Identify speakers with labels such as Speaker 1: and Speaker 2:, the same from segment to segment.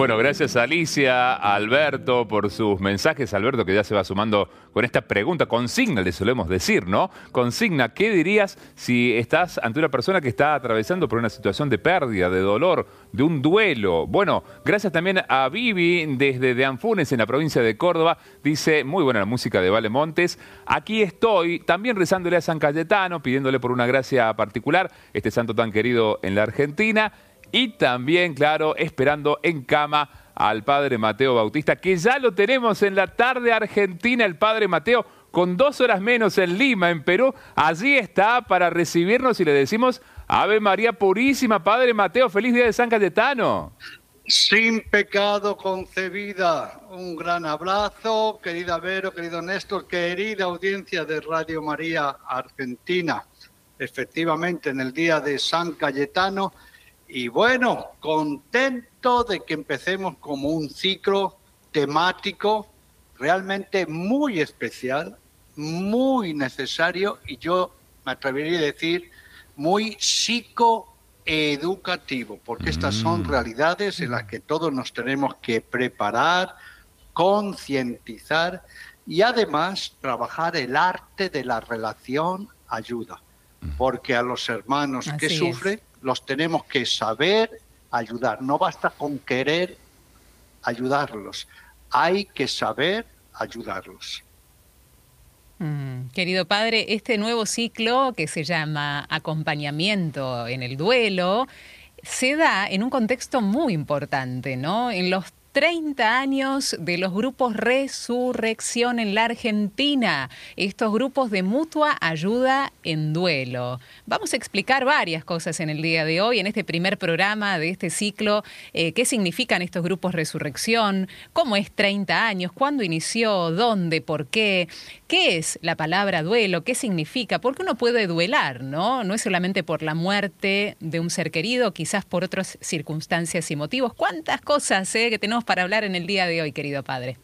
Speaker 1: Bueno, gracias Alicia, Alberto por sus mensajes. Alberto que ya se va sumando con esta pregunta, consigna, le solemos decir, ¿no? Consigna, ¿qué dirías si estás ante una persona que está atravesando por una situación de pérdida, de dolor, de un duelo? Bueno, gracias también a Vivi desde de Anfunes en la provincia de Córdoba. Dice, muy buena la música de Vale Montes. Aquí estoy, también rezándole a San Cayetano, pidiéndole por una gracia particular, este santo tan querido en la Argentina. Y también, claro, esperando en cama al padre Mateo Bautista, que ya lo tenemos en la tarde argentina, el padre Mateo, con dos horas menos en Lima, en Perú. Allí está para recibirnos y le decimos, Ave María Purísima, padre Mateo, feliz día de San Cayetano.
Speaker 2: Sin pecado concebida. Un gran abrazo, querida Vero, querido Néstor, querida audiencia de Radio María Argentina. Efectivamente, en el día de San Cayetano y bueno, contento de que empecemos como un ciclo temático realmente muy especial, muy necesario y yo me atrevería a decir muy psicoeducativo, porque estas son mm. realidades en las que todos nos tenemos que preparar, concientizar y además trabajar el arte de la relación ayuda, porque a los hermanos que sufren los tenemos que saber ayudar. No basta con querer ayudarlos, hay que saber ayudarlos.
Speaker 3: Mm, querido padre, este nuevo ciclo que se llama acompañamiento en el duelo se da en un contexto muy importante, ¿no? En los 30 años de los grupos Resurrección en la Argentina, estos grupos de mutua ayuda en duelo. Vamos a explicar varias cosas en el día de hoy, en este primer programa de este ciclo, eh, qué significan estos grupos Resurrección, cómo es 30 años, cuándo inició, dónde, por qué, qué es la palabra duelo, qué significa, porque uno puede duelar, ¿no? No es solamente por la muerte de un ser querido, quizás por otras circunstancias y motivos. ¿Cuántas cosas eh, que tenemos para hablar en el día de hoy, querido padre.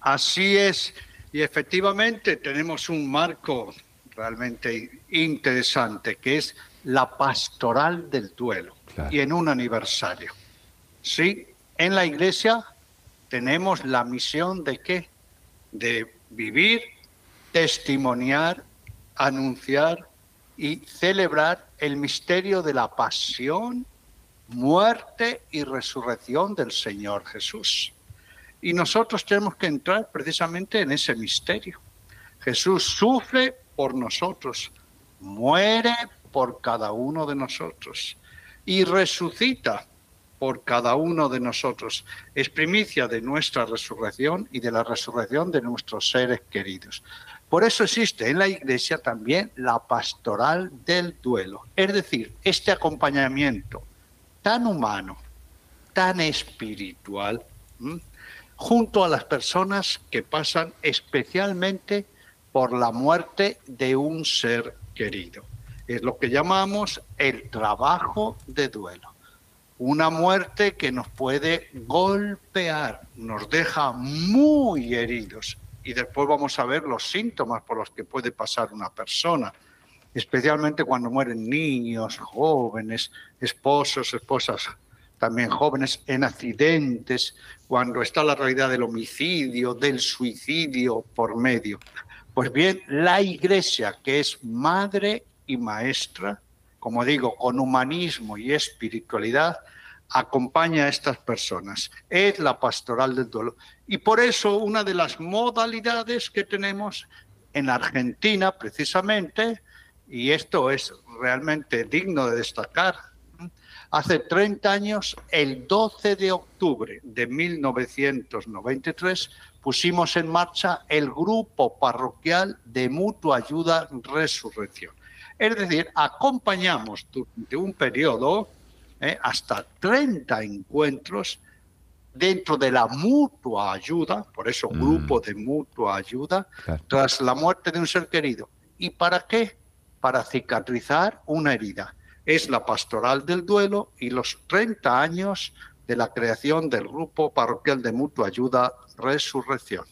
Speaker 2: Así es, y efectivamente tenemos un marco realmente interesante, que es la pastoral del duelo, y en un aniversario. Sí, en la iglesia tenemos la misión de qué? De vivir, testimoniar, anunciar y celebrar el misterio de la pasión muerte y resurrección del Señor Jesús. Y nosotros tenemos que entrar precisamente en ese misterio. Jesús sufre por nosotros, muere por cada uno de nosotros y resucita por cada uno de nosotros. Es primicia de nuestra resurrección y de la resurrección de nuestros seres queridos. Por eso existe en la Iglesia también la pastoral del duelo, es decir, este acompañamiento tan humano, tan espiritual, junto a las personas que pasan especialmente por la muerte de un ser querido. Es lo que llamamos el trabajo de duelo. Una muerte que nos puede golpear, nos deja muy heridos y después vamos a ver los síntomas por los que puede pasar una persona especialmente cuando mueren niños, jóvenes, esposos, esposas también jóvenes en accidentes, cuando está la realidad del homicidio, del suicidio por medio. Pues bien, la Iglesia, que es madre y maestra, como digo, con humanismo y espiritualidad, acompaña a estas personas. Es la pastoral del duelo. Y por eso una de las modalidades que tenemos en Argentina, precisamente, y esto es realmente digno de destacar. Hace 30 años, el 12 de octubre de 1993, pusimos en marcha el grupo parroquial de mutua ayuda Resurrección. Es decir, acompañamos durante un periodo eh, hasta 30 encuentros dentro de la mutua ayuda, por eso mm. grupo de mutua ayuda, tras la muerte de un ser querido. ¿Y para qué? para cicatrizar una herida. Es la pastoral del duelo y los 30 años de la creación del grupo parroquial de mutua ayuda Resurrección.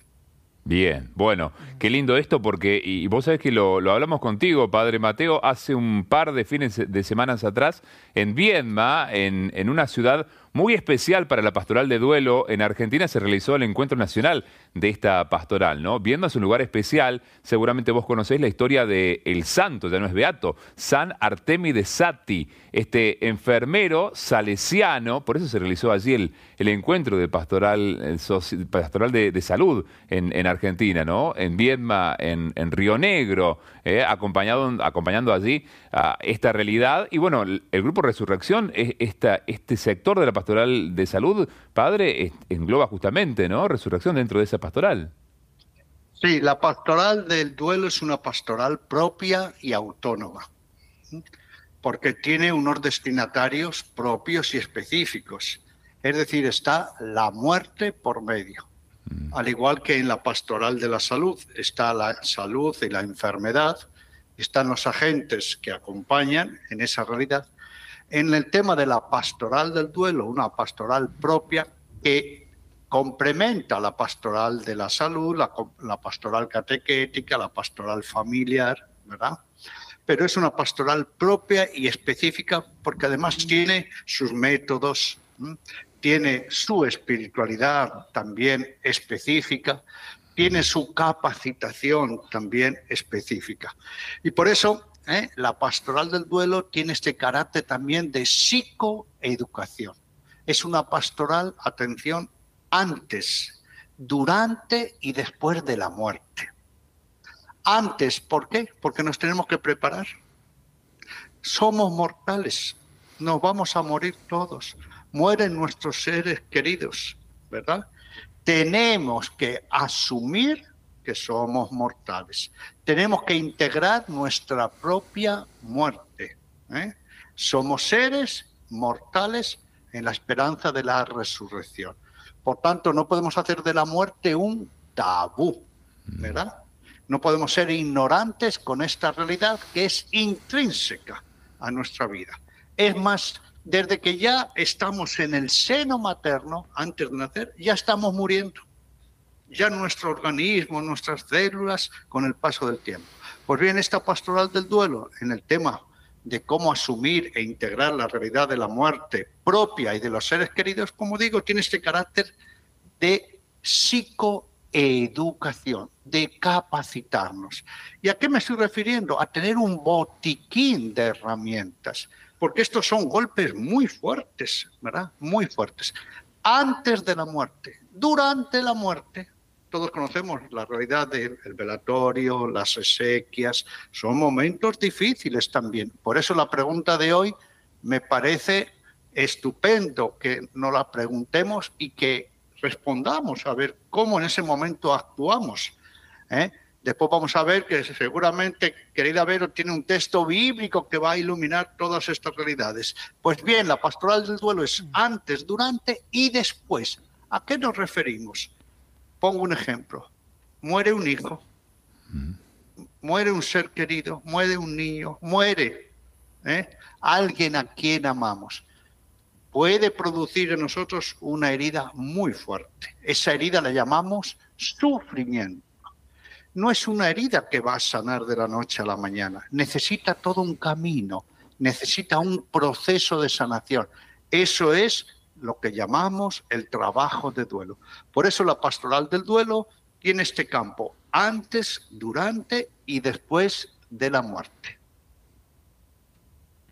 Speaker 1: Bien, bueno, qué lindo esto porque, y vos sabés que lo, hablamos contigo, Padre Mateo, hace un par de fines de semanas atrás, en Viedma, en, en una ciudad muy especial para la pastoral de duelo. En Argentina se realizó el encuentro nacional de esta pastoral, ¿no? Viendo su lugar especial, seguramente vos conocéis la historia de el santo, ya no es beato, San Artemi de Sati, este enfermero salesiano, por eso se realizó allí el, el encuentro de pastoral, pastoral de, salud en, Argentina, ¿no? En Viedma, en, Río Negro, eh, acompañado, acompañando allí a esta realidad. Y bueno, el, grupo Resurrección, esta, este sector de la pastoral de salud, padre, engloba justamente, ¿no? Resurrección dentro de esa pastoral.
Speaker 2: Sí, la pastoral del duelo es una pastoral propia y autónoma, porque tiene unos destinatarios propios y específicos. Es decir, está la muerte por medio. Mm. Al igual que en la pastoral de la salud, está la salud y la enfermedad, están los agentes que acompañan en esa realidad. En el tema de la pastoral del duelo, una pastoral propia que complementa la pastoral de la salud, la, pastoral catequética, la pastoral familiar, ¿verdad? Pero es una pastoral propia y específica porque además tiene sus métodos, tiene su espiritualidad también específica, tiene su capacitación también específica. Y por eso ¿eh? la pastoral del duelo tiene este carácter también de psicoeducación. Es una pastoral, atención, antes, durante y después de la muerte. Antes, ¿por qué? Porque nos tenemos que preparar. Somos mortales, nos vamos a morir todos, mueren nuestros seres queridos, ¿verdad? Tenemos que asumir que somos mortales. Tenemos que integrar nuestra propia muerte. ¿eh? Somos seres mortales en la esperanza de la resurrección. Por tanto, no podemos hacer de la muerte un tabú, ¿verdad? No podemos ser ignorantes con esta realidad que es intrínseca a nuestra vida. Es más, desde que ya estamos en el seno materno, antes de nacer, ya estamos muriendo. Ya nuestro organismo, nuestras células, con el paso del tiempo. Pues bien, esta pastoral del duelo, en el tema de cómo asumir e integrar la realidad de la muerte propia y de los seres queridos, como digo, tiene este carácter de psicoeducación, de capacitarnos. ¿Y a qué me estoy refiriendo? A tener un botiquín de herramientas, porque estos son golpes muy fuertes, ¿verdad? Muy fuertes. Antes de la muerte, durante la muerte, todos conocemos la realidad del velatorio, las exequias, son momentos difíciles también. Por eso la pregunta de hoy me parece estupendo que nos la preguntemos y que respondamos a ver cómo en ese momento actuamos. ¿eh? Después vamos a ver que seguramente, querida Vero, tiene un texto bíblico que va a iluminar todas estas realidades. Pues bien, la pastoral del duelo es antes, durante y después. ¿A qué nos referimos? Pongo un ejemplo. Muere un hijo, muere un ser querido, muere un niño, muere ¿eh? alguien a quien amamos. Puede producir en nosotros una herida muy fuerte. Esa herida la llamamos sufrimiento. No es una herida que va a sanar de la noche a la mañana. Necesita todo un camino, necesita un proceso de sanación. Eso es lo que llamamos el trabajo de duelo. Por eso la pastoral del duelo tiene este campo antes, durante y después de la muerte.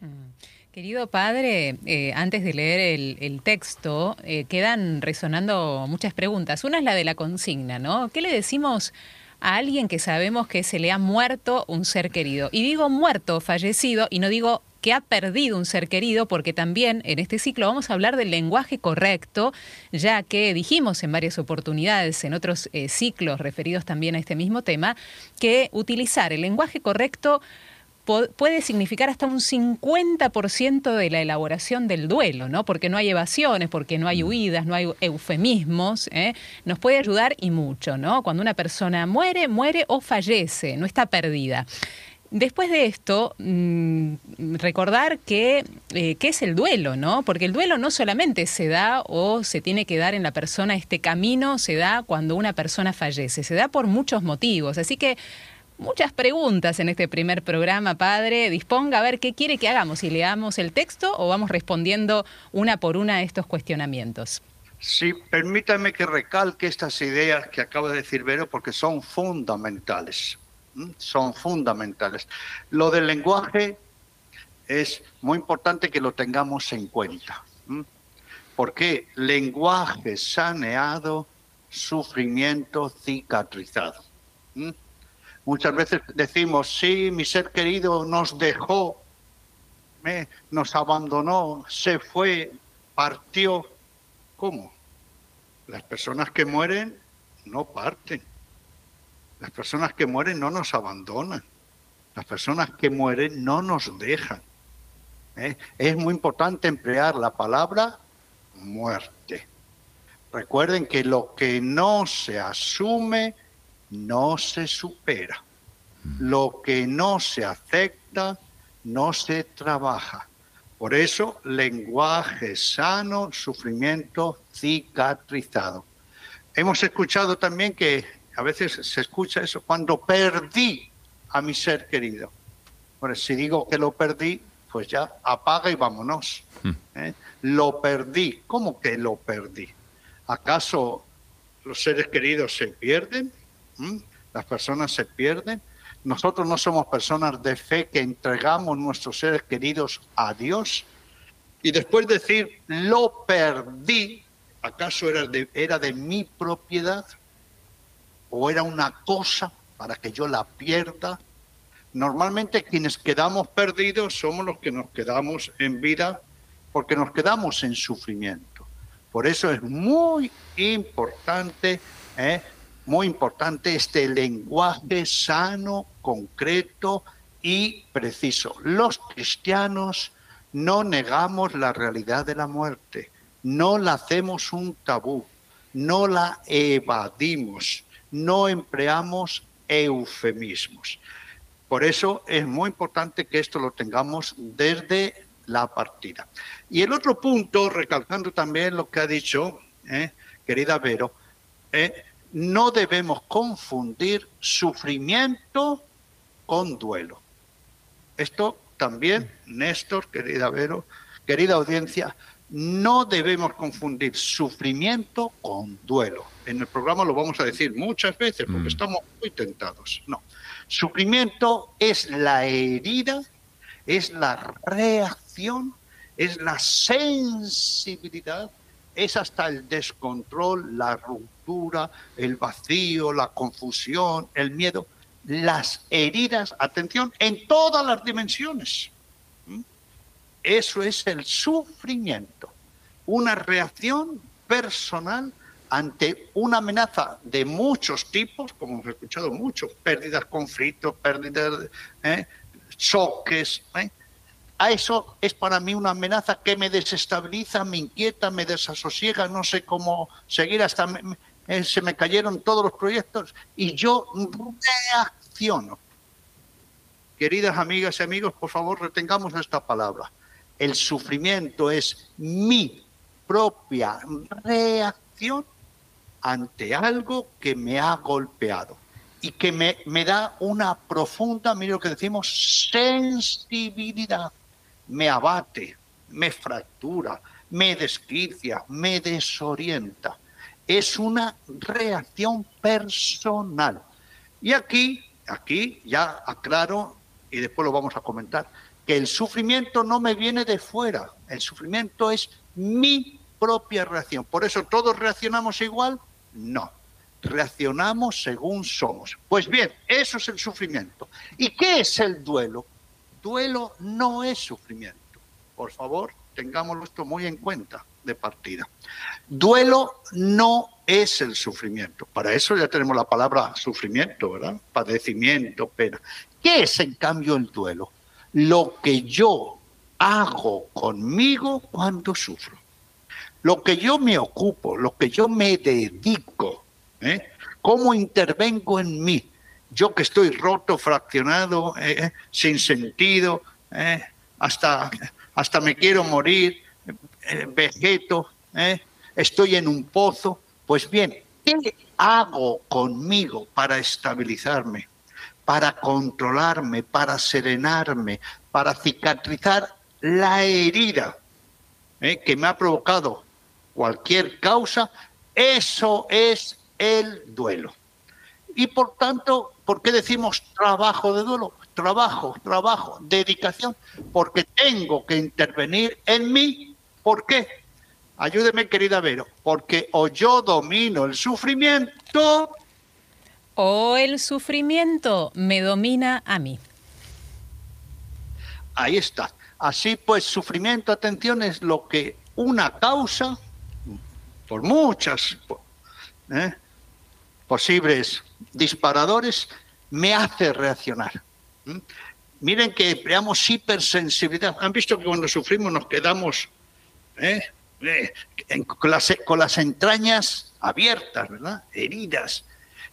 Speaker 3: Mm. Querido padre, eh, antes de leer el, texto, eh, quedan resonando muchas preguntas. Una es la de la consigna, ¿no? ¿Qué le decimos a alguien que sabemos que se le ha muerto un ser querido? Y digo muerto, fallecido, y no digo que ha perdido un ser querido, porque también en este ciclo vamos a hablar del lenguaje correcto, ya que dijimos en varias oportunidades, en otros eh, ciclos referidos también a este mismo tema, que utilizar el lenguaje correcto puede significar hasta un 50% de la elaboración del duelo, ¿no? Porque no hay evasiones, porque no hay mm. huidas, no hay eufemismos, ¿eh? nos puede ayudar y mucho, ¿no? Cuando una persona muere, muere o fallece, no está perdida. Después de esto, mm, recordar que, eh, qué es el duelo, ¿no? Porque el duelo no solamente se da o se tiene que dar en la persona, este camino se da cuando una persona fallece, se da por muchos motivos. Así que muchas preguntas en este primer programa, padre. Disponga a ver qué quiere que hagamos, si leamos el texto o vamos respondiendo una por una a estos cuestionamientos.
Speaker 2: Sí, permítame que recalque estas ideas que acaba de decir Vero porque son fundamentales. Son fundamentales. Lo del lenguaje es muy importante que lo tengamos en cuenta. Porque lenguaje saneado, sufrimiento cicatrizado. Muchas veces decimos, sí, mi ser querido nos dejó, nos abandonó, se fue, partió. ¿Cómo? Las personas que mueren no parten. Las personas que mueren no nos abandonan. Las personas que mueren no nos dejan. ¿eh? Es muy importante emplear la palabra muerte. Recuerden que lo que no se asume no se supera. Lo que no se acepta no se trabaja. Por eso, lenguaje sano, sufrimiento cicatrizado. Hemos escuchado también que a veces se escucha eso cuando perdí a mi ser querido. Bueno, si digo que lo perdí, pues ya apaga y vámonos. Hmm. ¿eh? Lo perdí. ¿Cómo que lo perdí? ¿Acaso los seres queridos se pierden? ¿Mm? Las personas se pierden. Nosotros no somos personas de fe que entregamos nuestros seres queridos a Dios. Y después decir, lo perdí, ¿acaso era de, era de mi propiedad? ¿O era una cosa para que yo la pierda? Normalmente quienes quedamos perdidos somos los que nos quedamos en vida porque nos quedamos en sufrimiento. Por eso es muy importante ¿eh? muy importante este lenguaje sano, concreto y preciso. Los cristianos no negamos la realidad de la muerte, no la hacemos un tabú, no la evadimos, no empleamos eufemismos. Por eso es muy importante que esto lo tengamos desde la partida. Y el otro punto, recalcando también lo que ha dicho, eh, querida Vero, eh, no debemos confundir sufrimiento con duelo. Esto también, Néstor, querida Vero, querida audiencia, no debemos confundir sufrimiento con duelo. En el programa lo vamos a decir muchas veces porque mm. estamos muy tentados. No. Sufrimiento es la herida, es la reacción, es la sensibilidad es hasta el descontrol, la ruptura, el vacío, la confusión, el miedo, las heridas, atención, en todas las dimensiones. ¿Mm? Eso es el sufrimiento, una reacción personal ante una amenaza de muchos tipos, como hemos escuchado mucho, pérdidas, conflictos, pérdidas, ¿eh? choques, ¿eh? a eso es para mí una amenaza que me desestabiliza, me inquieta, me desasosiega, no sé cómo seguir hasta eh, se me cayeron todos los proyectos y yo reacciono. Queridas amigas y amigos, por favor retengamos esta palabra. El sufrimiento es mi propia reacción ante algo que me ha golpeado y que me, me da una profunda, mire lo que decimos, sensibilidad me abate, me fractura, me desquicia, me desorienta. Es una reacción personal. Y aquí, aquí ya aclaro, y después lo vamos a comentar, que el sufrimiento no me viene de fuera, el sufrimiento es mi propia reacción. Por eso todos reaccionamos igual, no. Reaccionamos según somos. Pues bien, eso es el sufrimiento. ¿Y qué es el duelo? duelo no es sufrimiento. Por favor, tengámoslo esto muy en cuenta de partida. Duelo no es el sufrimiento. Para eso ya tenemos la palabra sufrimiento, ¿verdad? Padecimiento, pena. ¿Qué es en cambio el duelo? Lo que yo hago conmigo cuando sufro. Lo que yo me ocupo, lo que yo me dedico, ¿eh? cómo intervengo en mí, yo que estoy roto, fraccionado, eh, eh, sin sentido, hasta, hasta me quiero morir, vegeto, estoy en un pozo. Pues bien, ¿qué hago conmigo para estabilizarme? para controlarme, para serenarme, para cicatrizar la herida que me ha provocado cualquier causa, eso es el duelo. Y por tanto, ¿por qué decimos trabajo de duelo? Trabajo, trabajo, dedicación, porque tengo que intervenir en mí. ¿Por qué? Ayúdeme, querida Vero, porque o yo domino el sufrimiento
Speaker 3: o el sufrimiento me domina a mí.
Speaker 2: Ahí está. Así pues, sufrimiento, atención, es lo que una causa, por muchas ¿eh? posibles disparadores, me hace reaccionar. Miren que empleamos hipersensibilidad. Han visto que cuando sufrimos nos quedamos ¿eh? Eh, con, las, entrañas abiertas, ¿verdad? Heridas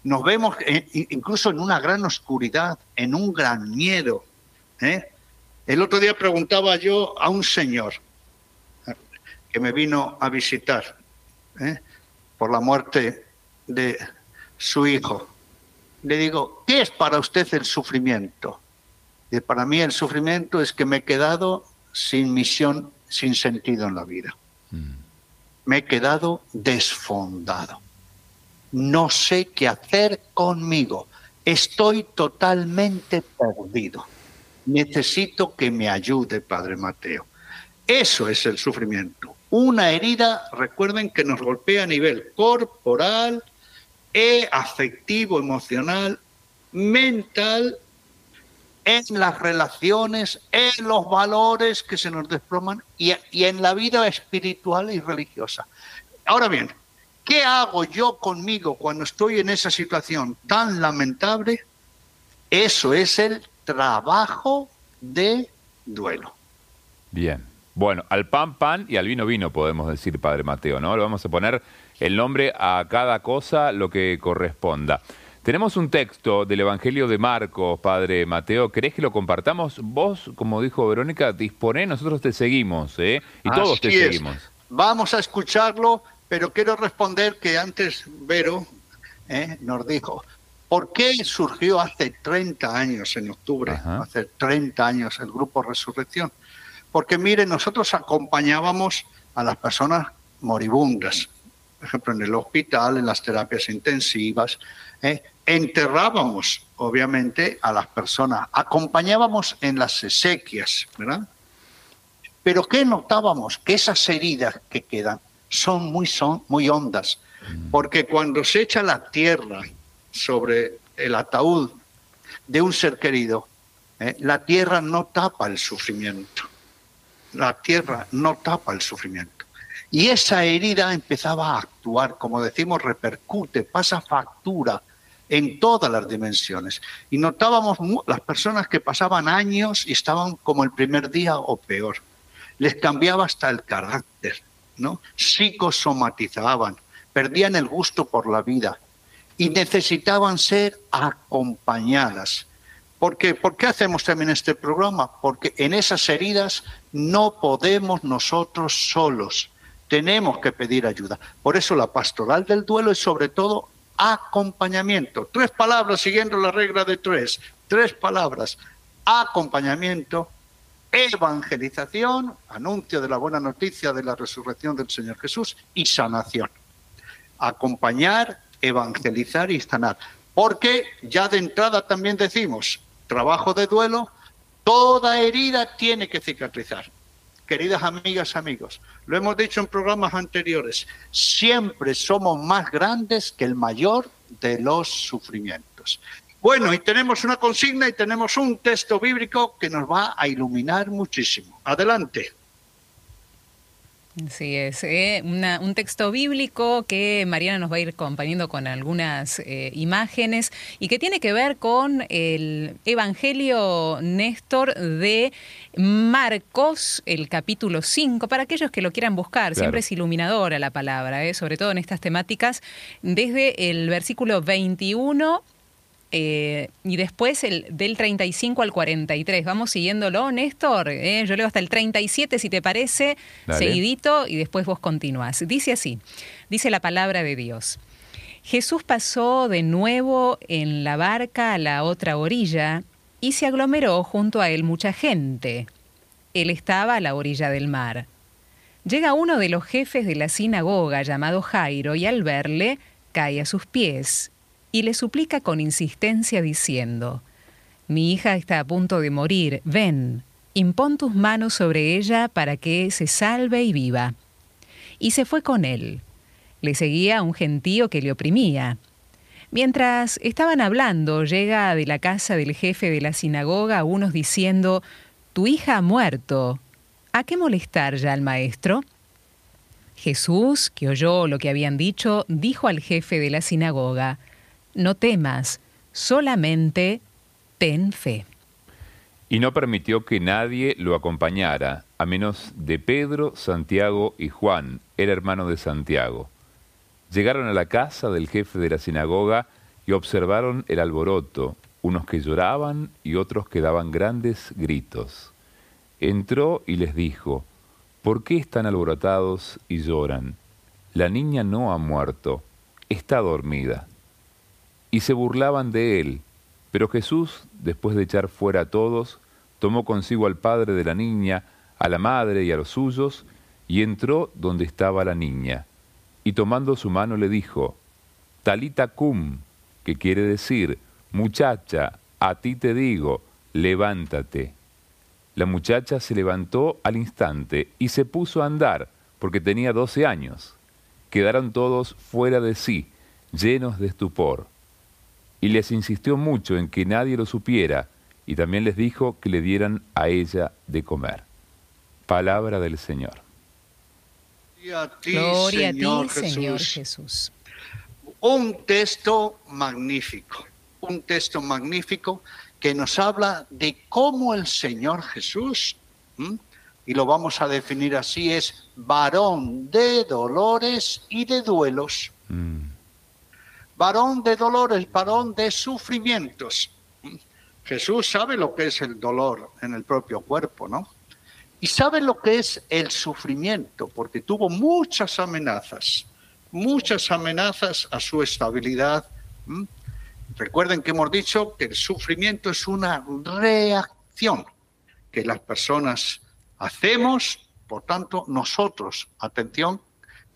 Speaker 2: nos vemos incluso en una gran oscuridad, en un gran miedo. El otro día preguntaba yo a un señor que me vino a visitar ¿eh? por la muerte de su hijo. Le digo, ¿qué es para usted el sufrimiento? Y para mí el sufrimiento es que me he quedado sin misión, sin sentido en la vida. Mm. Me he quedado desfondado no sé qué hacer conmigo, estoy totalmente perdido. Necesito que me ayude, Padre Mateo. Eso es el sufrimiento. Una herida, recuerden que nos golpea a nivel corporal, e afectivo, emocional, mental, en las relaciones, en los valores que se nos desploman y, y en la vida espiritual y religiosa. Ahora bien, ¿Qué hago yo conmigo cuando estoy en esa situación tan lamentable? Eso es el trabajo de duelo.
Speaker 1: Bien. Bueno, al pan pan y al vino vino podemos decir, Padre Mateo, ¿no? Le vamos a poner el nombre a cada cosa lo que corresponda. Tenemos un texto del Evangelio de Marcos, Padre Mateo. ¿Querés que lo compartamos? Vos, como dijo Verónica, disponé, nosotros te seguimos, ¿eh? Y todos te seguimos.
Speaker 2: Vamos a escucharlo pero quiero responder que antes Vero eh, nos dijo, ¿por qué surgió hace 30 años, en octubre, hace 30 años el grupo Resurrección? Porque mire, nosotros acompañábamos a las personas moribundas, por ejemplo, en el hospital, en las terapias intensivas, eh, enterrábamos, obviamente, a las personas, acompañábamos en las exequias, ¿verdad? Pero ¿qué notábamos? Que esas heridas que quedan son muy, son muy hondas, porque cuando se echa la tierra sobre el ataúd de un ser querido, ¿eh? la tierra no tapa el sufrimiento. La tierra no tapa el sufrimiento. Y esa herida empezaba a actuar, como decimos, repercute, pasa factura en todas las dimensiones. Y notábamos las personas que pasaban años y estaban como el primer día o peor. Les cambiaba hasta el carácter, ¿no? Psicosomatizaban, perdían el gusto por la vida y necesitaban ser acompañadas. ¿Por qué hacemos también este programa? Porque en esas heridas no podemos nosotros solos. Tenemos que pedir ayuda. Por eso la pastoral del duelo es sobre todo acompañamiento. Tres palabras siguiendo la regla de tres. Tres palabras. Acompañamiento, evangelización, anuncio de la buena noticia de la resurrección del Señor Jesús y sanación. Acompañar, evangelizar y sanar. Porque ya de entrada también decimos, trabajo de duelo, toda herida tiene que cicatrizar. Queridas amigas, amigos, lo hemos dicho en programas anteriores, siempre somos más grandes que el mayor de los sufrimientos. Bueno, y tenemos una consigna y tenemos un texto bíblico que nos va a iluminar muchísimo. Adelante.
Speaker 3: Sí, es ¿eh? un texto bíblico que Mariana nos va a ir acompañando con algunas eh, imágenes y que tiene que ver con el Evangelio Néstor de Marcos, el capítulo 5, para aquellos que lo quieran buscar, siempre es iluminadora la palabra, ¿eh? sobre todo en estas temáticas, desde el versículo 21 eh, y después el del 35 al 43. Vamos siguiéndolo, Néstor. Eh, yo leo hasta el 37, si te parece, seguidito, y después vos continúas. Dice así, dice la palabra de Dios. Jesús pasó de nuevo en la barca a la otra orilla y se aglomeró junto a él mucha gente. Él estaba a la orilla del mar. Llega uno de los jefes de la sinagoga llamado Jairo y al verle cae a sus pies y le suplica con insistencia diciendo, Mi hija está a punto de morir, ven, impón tus manos sobre ella para que se salve y viva. Y se fue con él. Le seguía un gentío que le oprimía. Mientras estaban hablando, llega de la casa del jefe de la sinagoga unos diciendo, Tu hija ha muerto. ¿A qué molestar ya al maestro? Jesús, que oyó lo que habían dicho, dijo al jefe de la sinagoga, No temas, solamente ten fe.
Speaker 1: Y no permitió que nadie lo acompañara, a menos de Pedro, Santiago y Juan, el hermano de Santiago. Llegaron a la casa del jefe de la sinagoga y observaron el alboroto, unos que lloraban y otros que daban grandes gritos. Entró y les dijo, ¿por qué están alborotados y lloran? La niña no ha muerto, está dormida. Y se burlaban de él, pero Jesús, después de echar fuera a todos, tomó consigo al padre de la niña, a la madre y a los suyos, y entró donde estaba la niña y tomando su mano le dijo, Talita cum, que quiere decir, muchacha, a ti te digo, levántate. La muchacha se levantó al instante y se puso a andar, porque tenía doce años. Quedaron todos fuera de sí, llenos de estupor. Y les insistió mucho en que nadie lo supiera, y también les dijo que le dieran a ella de comer. Palabra del Señor.
Speaker 2: Gloria a ti, Señor, Jesús. Un texto magnífico, un texto magnífico que nos habla de cómo el Señor Jesús, y lo vamos a definir así, es varón de dolores y de duelos. Mm. Varón de dolores, varón de sufrimientos. Jesús sabe lo que es el dolor en el propio cuerpo, ¿no? Y sabe lo que es el sufrimiento, porque tuvo muchas amenazas, muchas amenazas a su estabilidad. Recuerden que hemos dicho que el sufrimiento es una reacción que las personas hacemos, por tanto nosotros, atención,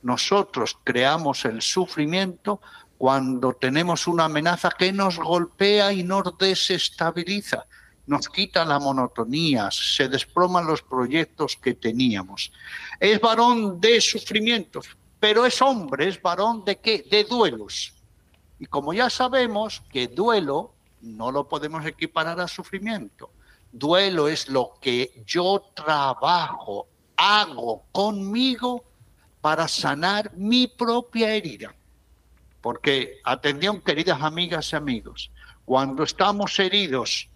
Speaker 2: nosotros creamos el sufrimiento cuando tenemos una amenaza que nos golpea y nos desestabiliza nos quita la monotonía, se desploman los proyectos que teníamos. Es varón de sufrimientos, pero es hombre, es varón de qué? De duelos. Y como ya sabemos que duelo no lo podemos equiparar a sufrimiento. Duelo es lo que yo trabajo, hago conmigo para sanar mi propia herida. Porque, atención, queridas amigas y amigos, cuando estamos heridos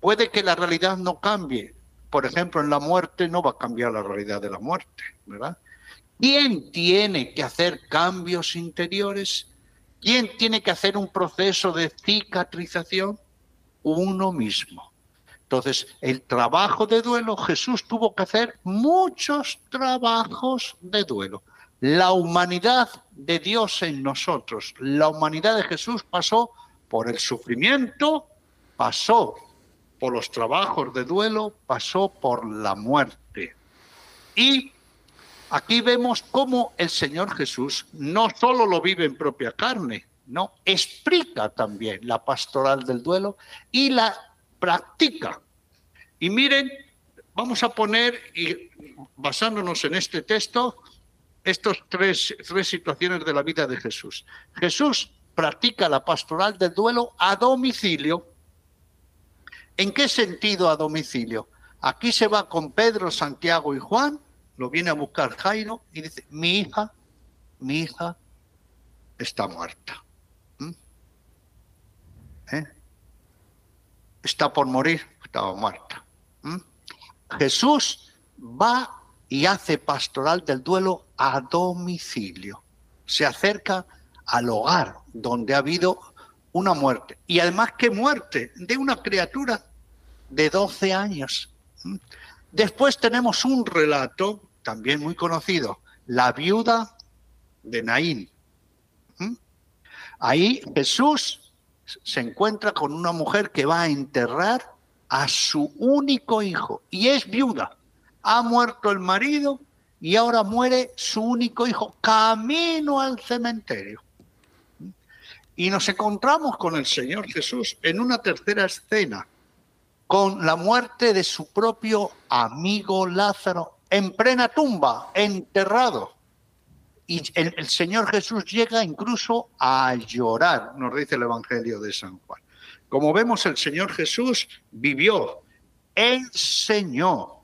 Speaker 2: Puede que la realidad no cambie. Por ejemplo, en la muerte no va a cambiar la realidad de la muerte, ¿verdad? ¿Quién tiene que hacer cambios interiores? ¿Quién tiene que hacer un proceso de cicatrización? Uno mismo. Entonces, el trabajo de duelo, Jesús tuvo que hacer muchos trabajos de duelo. La humanidad de Dios en nosotros, la humanidad de Jesús pasó por el sufrimiento, pasó por los trabajos de duelo, pasó por la muerte. Y aquí vemos cómo el Señor Jesús no solo lo vive en propia carne, no, explica también la pastoral del duelo y la practica. Y miren, vamos a poner, y basándonos en este texto, estas tres, tres situaciones de la vida de Jesús. Jesús practica la pastoral del duelo a domicilio, ¿En qué sentido a domicilio? Aquí se va con Pedro, Santiago y Juan, lo viene a buscar Jairo y dice, mi hija, mi hija está muerta. ¿Mm? ¿Eh? Está por morir, estaba muerta. ¿Mm? Jesús va y hace pastoral del duelo a domicilio. Se acerca al hogar donde ha habido una muerte. Y además, ¿qué muerte? De una criatura de 12 años. Después tenemos un relato también muy conocido, la viuda de Naín. Ahí Jesús se encuentra con una mujer que va a enterrar a su único hijo y es viuda. Ha muerto el marido y ahora muere su único hijo, camino al cementerio. Y nos encontramos con el Señor Jesús en una tercera escena, con la muerte de su propio amigo Lázaro en plena tumba, enterrado. Y el, el, Señor Jesús llega incluso a llorar, nos dice el Evangelio de San Juan. Como vemos, el Señor Jesús vivió, enseñó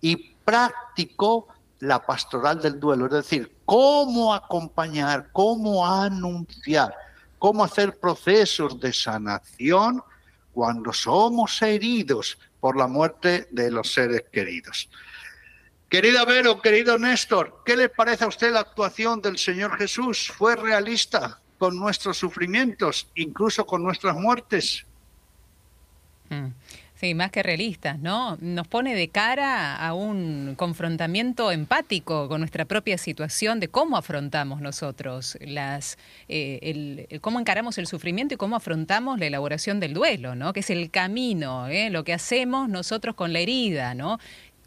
Speaker 2: y practicó la pastoral del duelo, es decir, cómo acompañar, cómo anunciar, cómo hacer procesos de sanación cuando somos heridos por la muerte de los seres queridos. Querida Vero, querido Néstor, ¿qué le parece a usted la actuación del Señor Jesús? ¿Fue realista? con nuestros sufrimientos, incluso con nuestras muertes.
Speaker 3: Mm. Sí, más que realistas, ¿no? Nos pone de cara a un confrontamiento empático con nuestra propia situación de cómo afrontamos nosotros las, eh, el, cómo encaramos el sufrimiento y cómo afrontamos la elaboración del duelo, ¿no? Que es el camino, ¿eh? lo que hacemos nosotros con la herida, ¿no?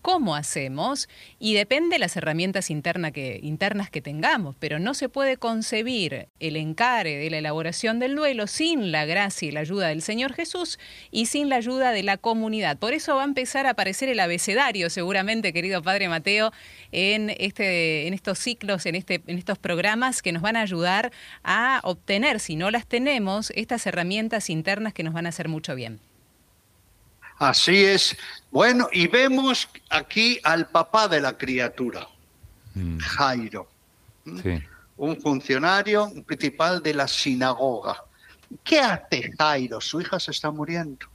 Speaker 3: Cómo hacemos y depende de las herramientas que, internas que tengamos, pero no se puede concebir el encare de la elaboración del duelo sin la gracia y la ayuda del Señor Jesús y sin la ayuda de la comunidad. Por eso va a empezar a aparecer el abecedario, seguramente, querido Padre Mateo, en, este, en estos ciclos, en, este, en estos programas que nos van a ayudar a obtener, si no las tenemos, estas herramientas internas que nos van a hacer mucho bien.
Speaker 2: Así es. Bueno, y vemos aquí al papá de la criatura, mm. Jairo, un funcionario principal de la sinagoga. ¿Qué hace Jairo? Su hija se está muriendo.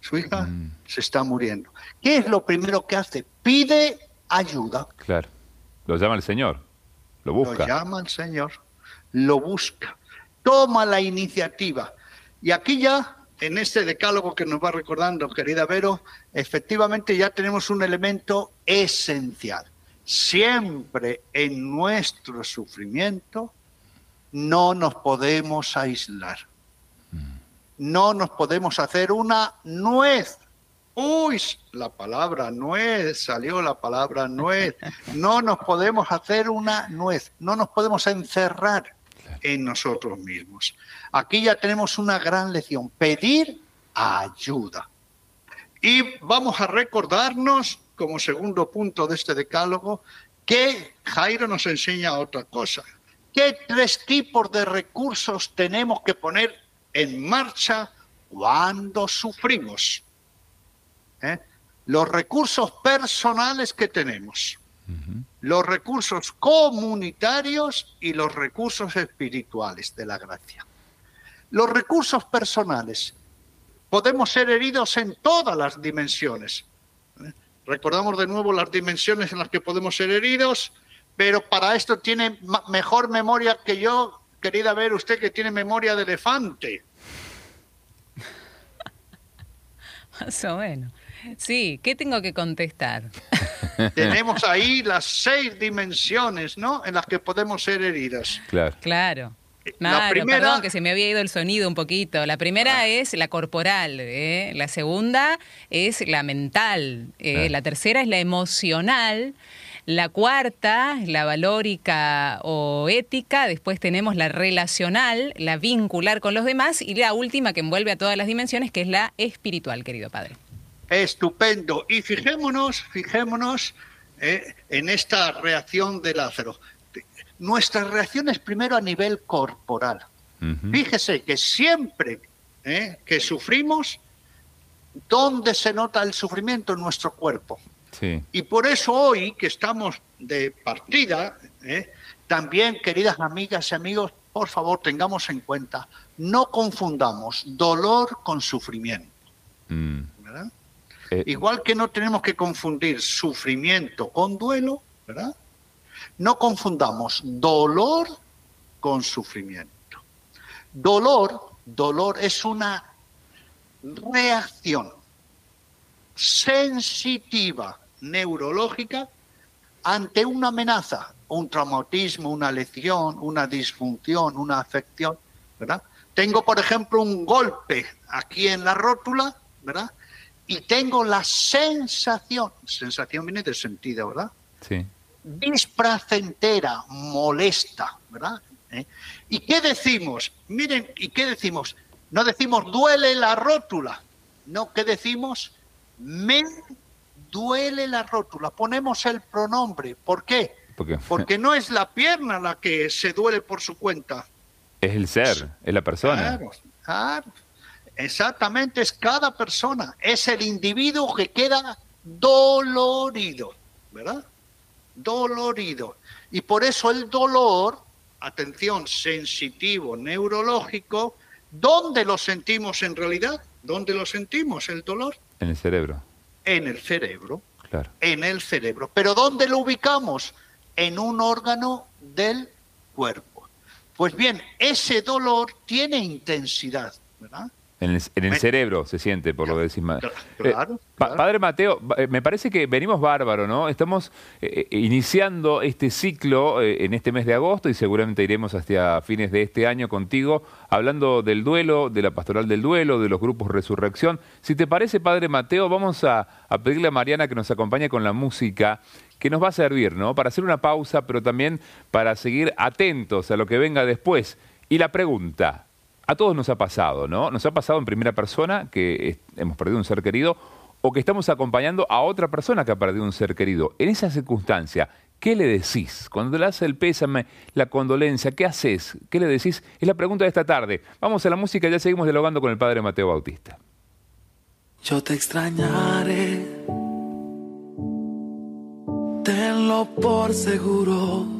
Speaker 2: Su hija mm. se está muriendo. ¿Qué es lo primero que hace? Pide ayuda.
Speaker 1: Claro. Lo llama el Señor. Lo busca.
Speaker 2: Lo llama el Señor. Lo busca. Toma la iniciativa. Y aquí ya en este decálogo que nos va recordando, querida Vero, efectivamente ya tenemos un elemento esencial. Siempre en nuestro sufrimiento no nos podemos aislar. No nos podemos hacer una nuez. Uy, la palabra nuez, salió la palabra nuez. No nos podemos hacer una nuez, no nos podemos encerrar en nosotros mismos. Aquí ya tenemos una gran lección, pedir ayuda. Y vamos a recordarnos, como segundo punto de este decálogo, que Jairo nos enseña otra cosa. ¿Qué tres tipos de recursos tenemos que poner en marcha cuando sufrimos? ¿Eh? Los recursos personales que tenemos los recursos comunitarios y los recursos espirituales de la gracia. Los recursos personales. Podemos ser heridos en todas las dimensiones. Recordamos de nuevo las dimensiones en las que podemos ser heridos, pero para esto tiene mejor memoria que yo, querida ver usted que tiene memoria de elefante.
Speaker 3: Más o menos. Sí, ¿qué tengo que contestar?
Speaker 2: Tenemos ahí las seis dimensiones, ¿no? En las que podemos ser heridas.
Speaker 3: Claro. Claro. la primera... perdón, que se me había ido el sonido un poquito. La primera ah. es la corporal, ¿eh? la segunda es la mental, ¿eh? la tercera es la emocional, la cuarta, la valórica o ética, después tenemos la relacional, la vincular con los demás y la última que envuelve a todas las dimensiones, que es la espiritual, querido padre.
Speaker 2: Estupendo. Y fijémonos, fijémonos eh, en esta reacción de Lázaro. Nuestra reacción es primero a nivel corporal. Fíjese que siempre eh, que sufrimos, ¿dónde se nota el sufrimiento? En nuestro cuerpo. Y por eso hoy que estamos de partida, eh, también, queridas amigas y amigos, por favor, tengamos en cuenta, no confundamos dolor con sufrimiento. Mm. Eh, Igual que no tenemos que confundir sufrimiento con duelo, ¿verdad? No confundamos dolor con sufrimiento. Dolor, dolor es una reacción sensitiva neurológica ante una amenaza un traumatismo, una lesión, una disfunción, una afección, ¿verdad? Tengo, por ejemplo, un golpe aquí en la rótula, ¿verdad? Y tengo la sensación, sensación viene de sentido, ¿verdad?
Speaker 1: Sí.
Speaker 2: Displacentera, molesta, ¿verdad? ¿Eh? ¿Y qué decimos? Miren, ¿y qué decimos? No decimos duele la rótula, no, ¿qué decimos? Me duele la rótula, ponemos el pronombre. ¿Por qué? Porque no es la pierna la que se duele por su cuenta.
Speaker 1: Es el ser, es la persona.
Speaker 2: Claro, claro. Exactamente, es cada persona. Es el individuo que queda dolorido, ¿verdad? Dolorido. Y por eso el dolor, atención, sensitivo, neurológico, ¿dónde lo sentimos en realidad? ¿Dónde lo sentimos el dolor?
Speaker 1: En el cerebro.
Speaker 2: En el cerebro. Claro. En el cerebro. Pero ¿dónde lo ubicamos? En un órgano del cuerpo. Pues bien, ese dolor tiene intensidad, ¿verdad?
Speaker 1: En el, cerebro se siente, por lo que decís. Claro, Padre Mateo, eh, me parece que venimos bárbaro, ¿no? Estamos eh, eh, iniciando este ciclo en este mes de agosto y seguramente iremos hasta fines de este año contigo hablando del duelo, de la pastoral del duelo, de los grupos Resurrección. Si te parece, Padre Mateo, vamos a, a pedirle a Mariana que nos acompañe con la música que nos va a servir, ¿no? Para hacer una pausa, pero también para seguir atentos a lo que venga después. Y la pregunta, a todos nos ha pasado, ¿no? Nos ha pasado en primera persona que hemos perdido un ser querido o que estamos acompañando a otra persona que ha perdido un ser querido. En esa circunstancia, ¿qué le decís? Cuando le hace el pésame, la condolencia, ¿qué haces? ¿Qué le decís? Es la pregunta de esta tarde. Vamos a la música, ya seguimos dialogando con el padre Mateo Bautista.
Speaker 4: Yo te extrañaré, tenlo por seguro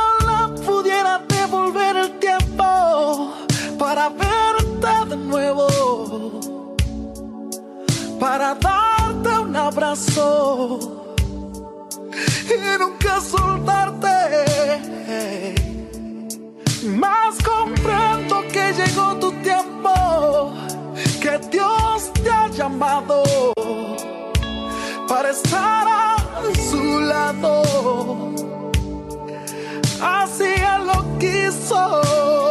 Speaker 4: para darte un abrazo y nunca soltarte. Más comprendo que llegó tu tiempo, que Dios te ha llamado para estar a su lado así él lo quiso.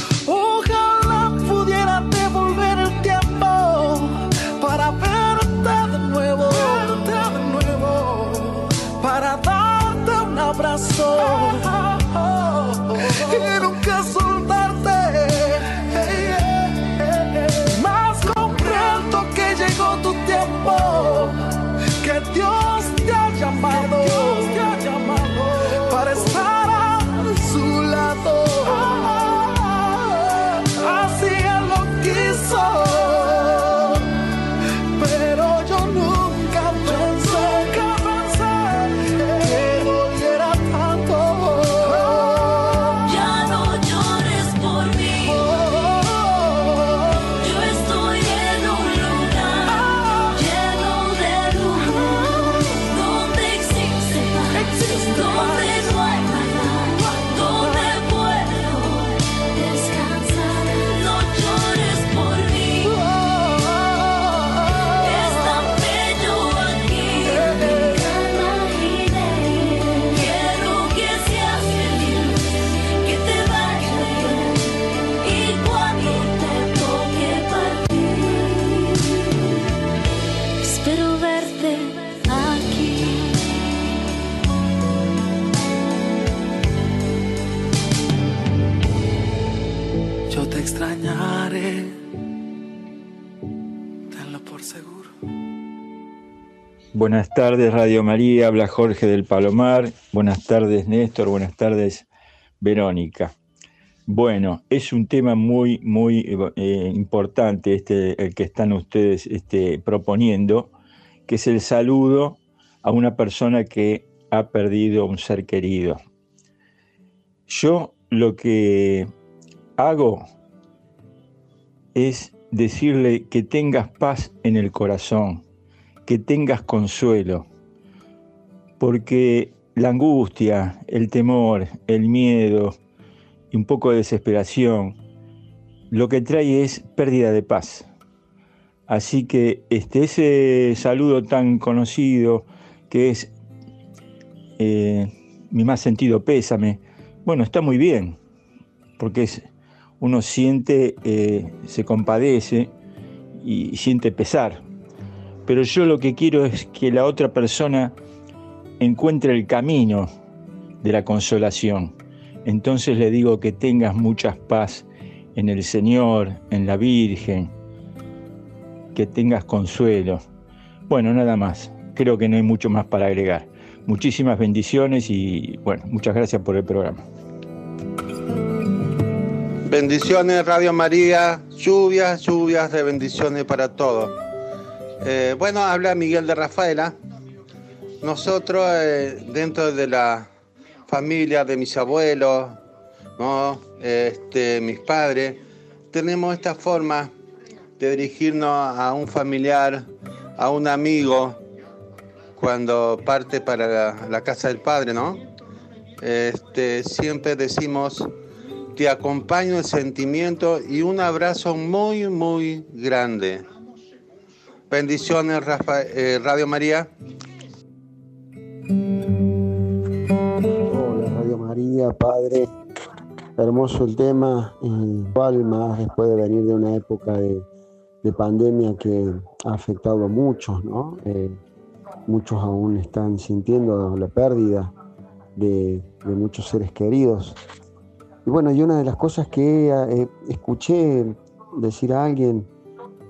Speaker 5: Buenas tardes, Radio María, habla Jorge del Palomar. Buenas tardes, Néstor. Buenas tardes, Verónica. Bueno, es un tema muy, muy eh, importante este, el que están ustedes este, proponiendo, que es el saludo a una persona que ha perdido un ser querido. Yo lo que hago es decirle que tengas paz en el corazón, que tengas consuelo, porque la angustia, el temor, el miedo y un poco de desesperación, lo que trae es pérdida de paz. Así que este, ese saludo tan conocido que es eh, mi más sentido pésame, bueno, está muy bien, porque uno siente, eh, se compadece y siente pesar. Pero yo lo que quiero es que la otra persona encuentre el camino de la consolación. Entonces le digo que tengas mucha paz en el Señor, en la Virgen, que tengas consuelo. Bueno, nada más. Creo que no hay mucho más para agregar. Muchísimas bendiciones y bueno, muchas gracias por el programa.
Speaker 6: Bendiciones Radio María, lluvias, lluvias de bendiciones para todos. Eh, bueno, habla Miguel de Rafaela. Nosotros eh, dentro de la familia de mis abuelos, este, mis padres, tenemos esta forma de dirigirnos a un familiar, a un amigo, cuando parte para la, casa del padre, ¿no? Este, siempre decimos, te acompaño el sentimiento y un abrazo muy, muy grande. Bendiciones, eh, Radio María.
Speaker 7: Hola, Radio María, Padre. Hermoso el tema, igual más después de venir de una época de, pandemia que ha afectado a muchos, ¿no? Eh, muchos aún están sintiendo la pérdida de, muchos seres queridos. Y bueno, y una de las cosas que eh, escuché decir a alguien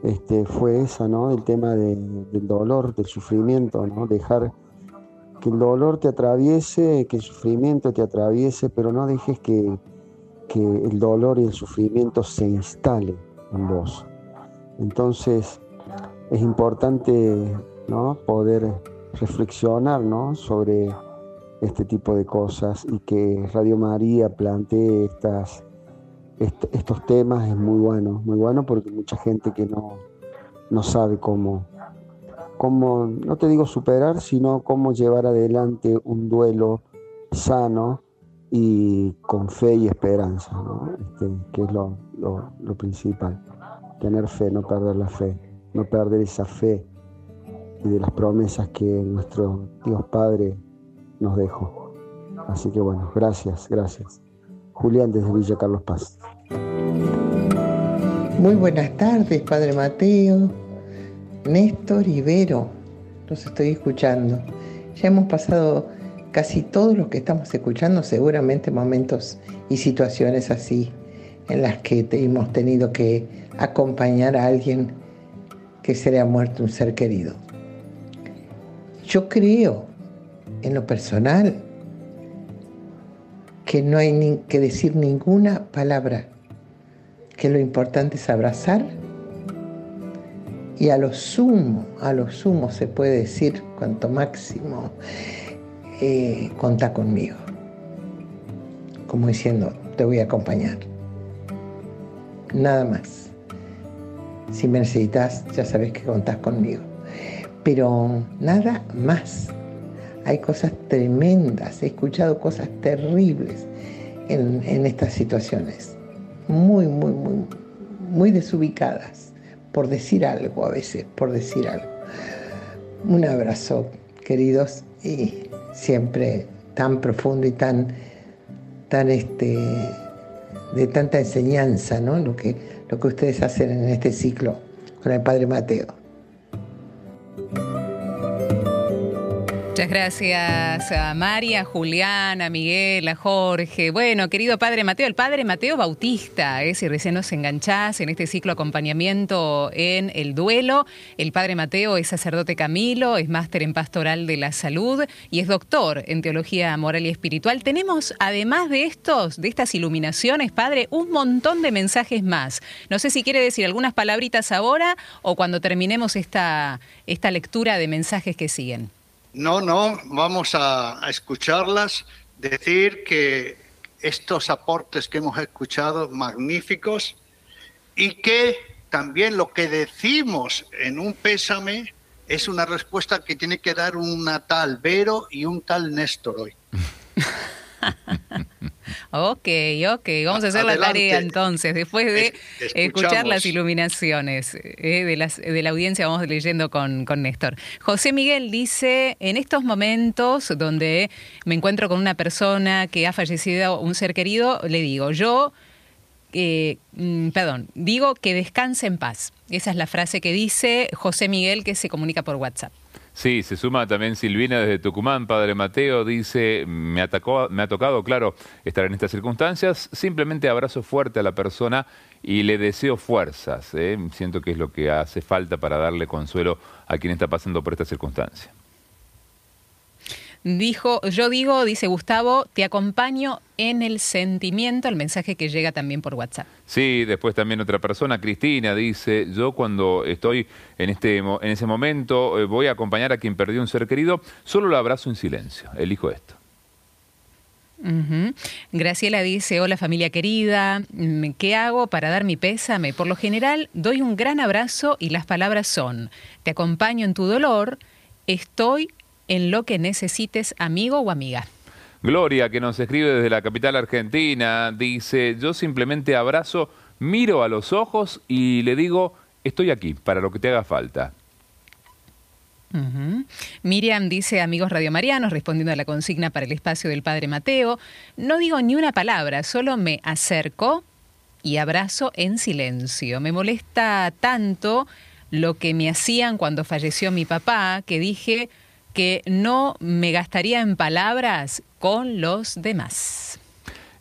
Speaker 7: este, fue esa, ¿no? El tema del dolor, del sufrimiento, ¿no? Dejar que el dolor te atraviese, que el sufrimiento te atraviese, pero no dejes que, que el dolor y el sufrimiento se instale en vos. Entonces, es importante ¿no? poder reflexionar ¿no? sobre este tipo de cosas y que Radio María plantee estas, estos temas es muy bueno, muy bueno porque mucha gente que no, no sabe cómo, cómo, no te digo superar, sino cómo llevar adelante un duelo sano y con fe y esperanza, este, que es lo, lo principal. Tener fe, no perder la fe, no perder esa fe y de las promesas que nuestro Dios Padre nos dejó. Así que bueno, gracias, gracias. Julián desde Villa Carlos Paz.
Speaker 8: Muy buenas tardes, Padre Mateo, Néstor y Vero. Los estoy escuchando. Ya hemos pasado casi todos los que estamos escuchando, seguramente momentos y situaciones así, en las que hemos tenido que acompañar a alguien que se le ha muerto un ser querido. Yo creo, en lo personal, que no hay que decir ninguna palabra, que lo importante es abrazar y a lo sumo, a lo sumo se puede decir, cuanto máximo, eh, contá conmigo. Como diciendo, te voy a acompañar. Nada más. Si me necesitas, ya sabes que contás conmigo pero nada más. Hay cosas tremendas, he escuchado cosas terribles en, estas situaciones, muy, muy, muy, muy desubicadas, por decir algo a veces, por decir algo. Un abrazo, queridos, y siempre tan profundo y tan, tan este, de tanta enseñanza, ¿no? Lo que, lo que ustedes hacen en este ciclo con el Padre Mateo.
Speaker 3: Muchas gracias a María, a a Miguel, a Jorge. Bueno, querido padre Mateo, el padre Mateo Bautista, ¿eh? si recién nos enganchás en este ciclo acompañamiento en el duelo. El padre Mateo es sacerdote Camilo, es máster en pastoral de la salud y es doctor en teología moral y espiritual. Tenemos, además de estos, de estas iluminaciones, padre, un montón de mensajes más. No sé si quiere decir algunas palabritas ahora o cuando terminemos esta, esta lectura de mensajes que siguen.
Speaker 2: No, no, vamos a, escucharlas, decir que estos aportes que hemos escuchado, magníficos, y que también lo que decimos en un pésame es una respuesta que tiene que dar una tal Vero y un tal Néstor hoy.
Speaker 3: Ok, ok, vamos a hacer la tarea entonces, después de escuchar las iluminaciones eh, de, las, de la audiencia, vamos leyendo con, con Néstor. José Miguel dice, en estos momentos donde me encuentro con una persona que ha fallecido, un ser querido, le digo, yo... Eh, mm, perdón, digo que descanse en paz. Esa es la frase que dice José Miguel que se comunica por WhatsApp.
Speaker 1: Sí, se suma también Silvina desde Tucumán, Padre Mateo, dice, me, atacó, me ha tocado, claro, estar en estas circunstancias, simplemente abrazo fuerte a la persona y le deseo fuerzas, ¿eh? siento que es lo que hace falta para darle consuelo a quien está pasando por esta circunstancia.
Speaker 3: Dijo, yo digo, dice Gustavo, te acompaño en el sentimiento, el mensaje que llega también por WhatsApp.
Speaker 1: Sí, después también otra persona, Cristina, dice, yo cuando estoy en, este, en ese momento eh, voy a acompañar a quien perdió un ser querido, solo lo abrazo en silencio, elijo esto.
Speaker 3: Graciela dice, hola familia querida, mm, ¿qué hago para dar mi pésame? Por lo general doy un gran abrazo y las palabras son, te acompaño en tu dolor, estoy en lo que necesites, amigo o amiga.
Speaker 1: Gloria, que nos escribe desde la capital argentina, dice, yo simplemente abrazo, miro a los ojos y le digo, estoy aquí para lo que te haga falta.
Speaker 3: Miriam dice, amigos radiomarianos, respondiendo a la consigna para el espacio del Padre Mateo, no digo ni una palabra, solo me acerco y abrazo en silencio. Me molesta tanto lo que me hacían cuando falleció mi papá, que dije, que no me gastaría en palabras con los demás.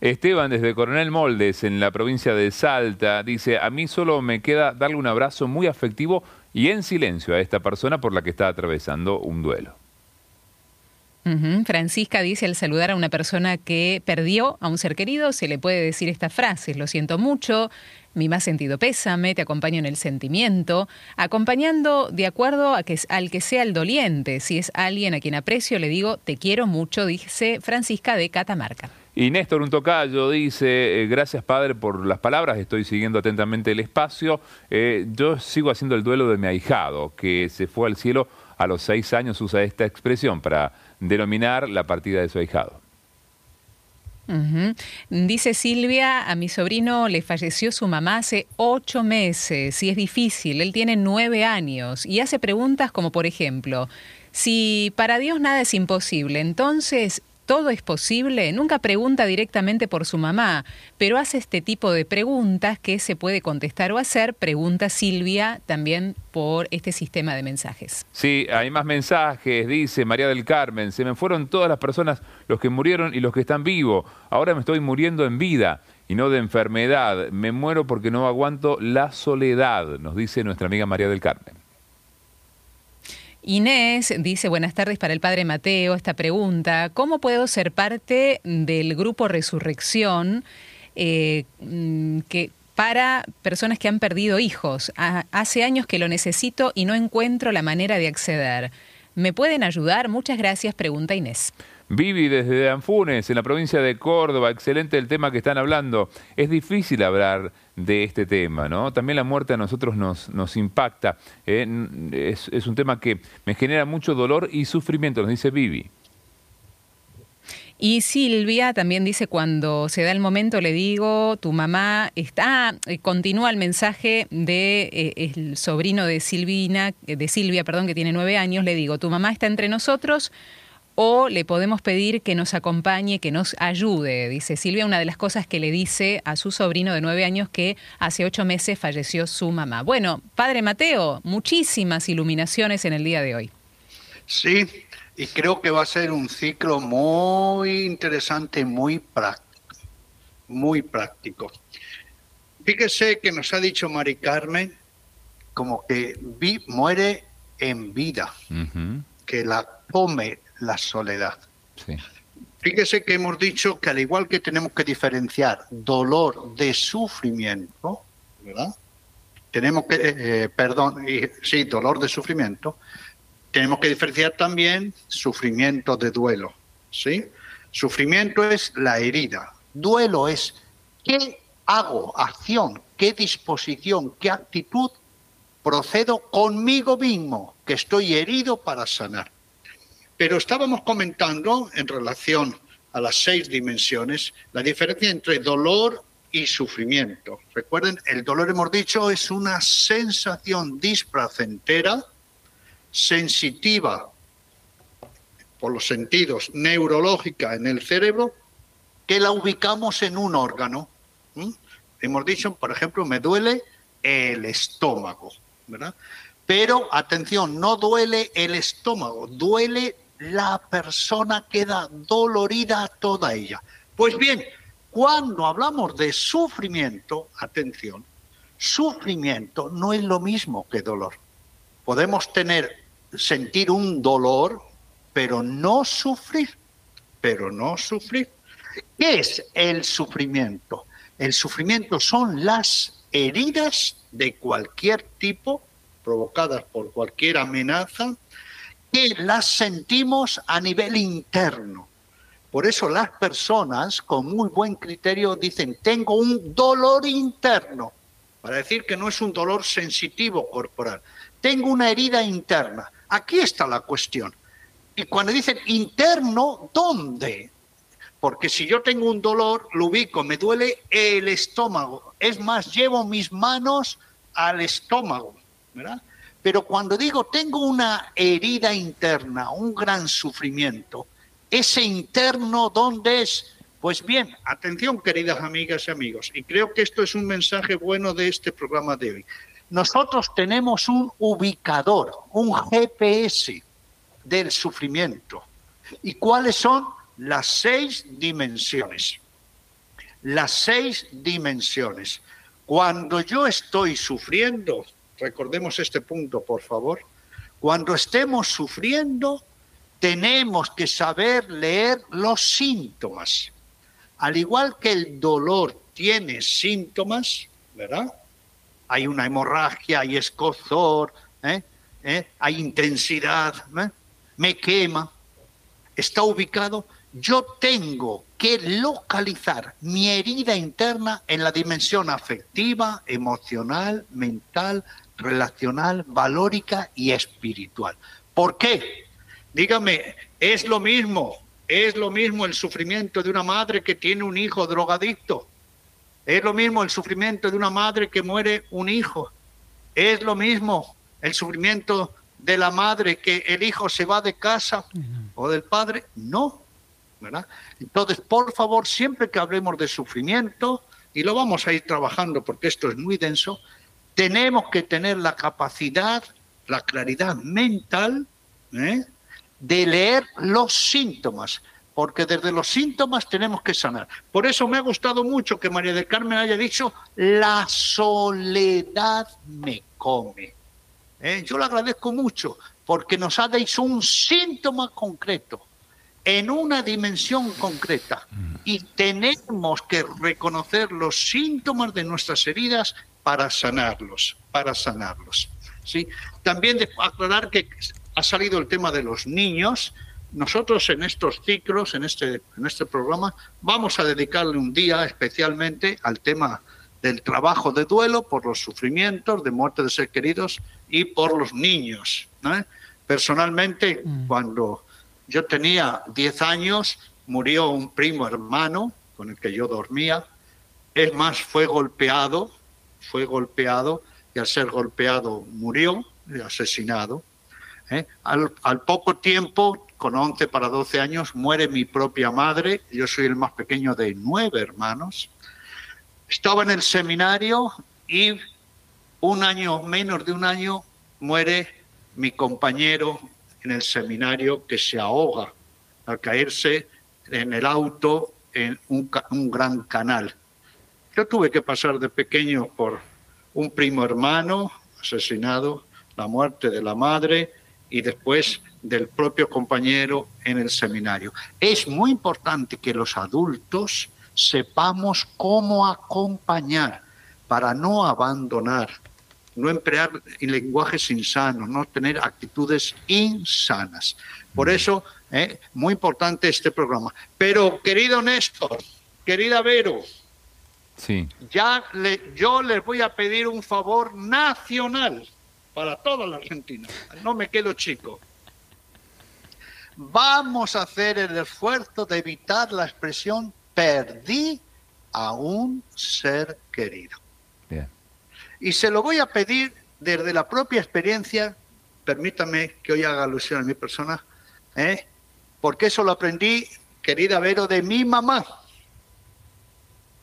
Speaker 1: Esteban desde Coronel Moldes, en la provincia de Salta, dice, a mí solo me queda darle un abrazo muy afectivo y en silencio a esta persona por la que está atravesando un duelo.
Speaker 3: Francisca dice, al saludar a una persona que perdió a un ser querido, se le puede decir esta frase, lo siento mucho, mi más sentido pésame, te acompaño en el sentimiento, acompañando de acuerdo a que, al que sea el doliente. Si es alguien a quien aprecio, le digo, te quiero mucho, dice Francisca de Catamarca.
Speaker 1: Y Néstor un tocayo dice, eh, gracias padre por las palabras, estoy siguiendo atentamente el espacio. Eh, yo sigo haciendo el duelo de mi ahijado, que se fue al cielo a los seis años, usa esta expresión para denominar la partida de su ahijado.
Speaker 3: Dice Silvia, a mi sobrino le falleció su mamá hace ocho meses y es difícil, él tiene nueve años y hace preguntas como por ejemplo, si para Dios nada es imposible, entonces todo es posible, nunca pregunta directamente por su mamá, pero hace este tipo de preguntas que se puede contestar o hacer, pregunta Silvia también por este sistema de mensajes.
Speaker 1: Sí, hay más mensajes, dice María del Carmen, se me fueron todas las personas, los que murieron y los que están vivos, ahora me estoy muriendo en vida y no de enfermedad, me muero porque no aguanto la soledad, nos dice nuestra amiga María del Carmen.
Speaker 3: Inés dice, buenas tardes para el Padre Mateo, esta pregunta, ¿cómo puedo ser parte del grupo Resurrección eh, mm, que, para personas que han perdido hijos? hace años que lo necesito y no encuentro la manera de acceder. ¿Me pueden ayudar? Muchas gracias, pregunta Inés.
Speaker 1: Vivi desde Anfunes, en la provincia de Córdoba, excelente el tema que están hablando. Es difícil hablar de este tema, ¿no? También la muerte a nosotros nos, nos impacta. ¿eh? es, un tema que me genera mucho dolor y sufrimiento, nos dice Vivi.
Speaker 3: Y Silvia también dice, cuando se da el momento, le digo, tu mamá está, eh, continúa el mensaje de eh, el sobrino de Silvina, de Silvia, perdón, que tiene nueve años, le digo, tu mamá está entre nosotros, o le podemos pedir que nos acompañe, que nos ayude, dice Silvia, una de las cosas que le dice a su sobrino de nueve años que hace ocho meses falleció su mamá. Bueno, padre Mateo, muchísimas iluminaciones en el día de hoy.
Speaker 2: Sí, Y creo que va a ser un ciclo muy interesante, muy práctico, muy práctico. Fíjese que nos ha dicho Mari Carmen como que vi, muere en vida, que la come la soledad. Fíjese que hemos dicho que al igual que tenemos que diferenciar dolor de sufrimiento, ¿verdad? Tenemos que, eh, eh, perdón, sí, dolor de sufrimiento, tenemos que diferenciar también sufrimiento de duelo, ¿sí? Sufrimiento es la herida, duelo es qué hago, acción, qué disposición, qué actitud procedo conmigo mismo, que estoy herido para sanar. Pero estábamos comentando en relación a las seis dimensiones la diferencia entre dolor y sufrimiento. Recuerden, el dolor, hemos dicho, es una sensación displacentera, sensitiva por los sentidos, neurológica en el cerebro, que la ubicamos en un órgano. Hemos dicho, por ejemplo, me duele el estómago, ¿verdad? Pero atención, no duele el estómago, duele la persona queda dolorida toda ella. Pues bien, cuando hablamos de sufrimiento, atención, sufrimiento no es lo mismo que dolor. Podemos tener, sentir un dolor, pero no sufrir, pero no sufrir. ¿Qué es el sufrimiento? El sufrimiento son las heridas de cualquier tipo provocadas por cualquier amenaza que las sentimos a nivel interno. Por eso las personas con muy buen criterio dicen, tengo un dolor interno, para decir que no es un dolor sensitivo corporal. Tengo una herida interna. Aquí está la cuestión. Y cuando dicen interno, ¿dónde? Porque si yo tengo un dolor, lo ubico, me duele el estómago. Es más, llevo mis manos al estómago, ¿verdad? Pero cuando digo tengo una herida interna, un gran sufrimiento, ese interno, ¿dónde es? Pues bien, atención queridas amigas y amigos, y creo que esto es un mensaje bueno de este programa de hoy. Nosotros tenemos un ubicador, un GPS del sufrimiento. ¿Y cuáles son? Las seis dimensiones. Las seis dimensiones. Cuando yo estoy sufriendo, recordemos este punto, por favor, cuando estemos sufriendo, tenemos que saber leer los síntomas. Al igual que el dolor tiene síntomas, ¿verdad? Hay una hemorragia, hay escozor, ¿eh? ¿Eh? hay intensidad, ¿eh? me quema, está ubicado. Yo tengo que localizar mi herida interna en la dimensión afectiva, emocional, mental, relacional, valórica y espiritual. ¿Por qué? Dígame, ¿es lo mismo? ¿Es lo mismo el sufrimiento de una madre que tiene un hijo drogadicto? ¿Es lo mismo el sufrimiento de una madre que muere un hijo? ¿Es lo mismo el sufrimiento de la madre que el hijo se va de casa o del padre? No. Entonces, por favor, siempre que hablemos de sufrimiento, y lo vamos a ir trabajando porque esto es muy denso, tenemos que tener la capacidad, la claridad mental ¿eh? de leer los síntomas, porque desde los síntomas tenemos que sanar. Por eso me ha gustado mucho que María del Carmen haya dicho, la soledad me come. ¿eh? Yo le agradezco mucho, porque nos ha dicho un síntoma concreto en una dimensión concreta y tenemos que reconocer los síntomas de nuestras heridas para sanarlos, para sanarlos. ¿sí? También de aclarar que ha salido el tema de los niños. Nosotros en estos ciclos, en este, en este programa, vamos a dedicarle un día especialmente al tema del trabajo de duelo por los sufrimientos de muerte de seres queridos y por los niños. Personalmente, mm. cuando yo tenía 10 años, murió un primo hermano con el que yo dormía. Es más, fue golpeado fue golpeado y al ser golpeado murió, asesinado. ¿eh? Al, poco tiempo, con 11 para 12 años, muere mi propia madre. Yo soy el más pequeño de nueve hermanos. Estaba en el seminario y un año, menos de un año, muere mi compañero en el seminario que se ahoga al caerse en el auto en un gran canal. Yo tuve que pasar de pequeño por un primo hermano asesinado, la muerte de la madre y después del propio compañero en el seminario. Es muy importante que los adultos sepamos cómo acompañar para no abandonar, no emplear lenguajes insanos, no tener actitudes insanas. Por mm. eso, eh, muy importante este programa. Pero, querido Néstor, querida Vero,
Speaker 1: sí.
Speaker 2: ya le, yo les voy a pedir un favor nacional para toda la Argentina. No me quedo chico. Vamos a hacer el esfuerzo de evitar la expresión perdí a un ser querido. Y se lo voy a pedir desde la propia experiencia, permítame que hoy haga alusión a mi persona, ¿eh? porque eso lo aprendí, querida Vero, de mi mamá.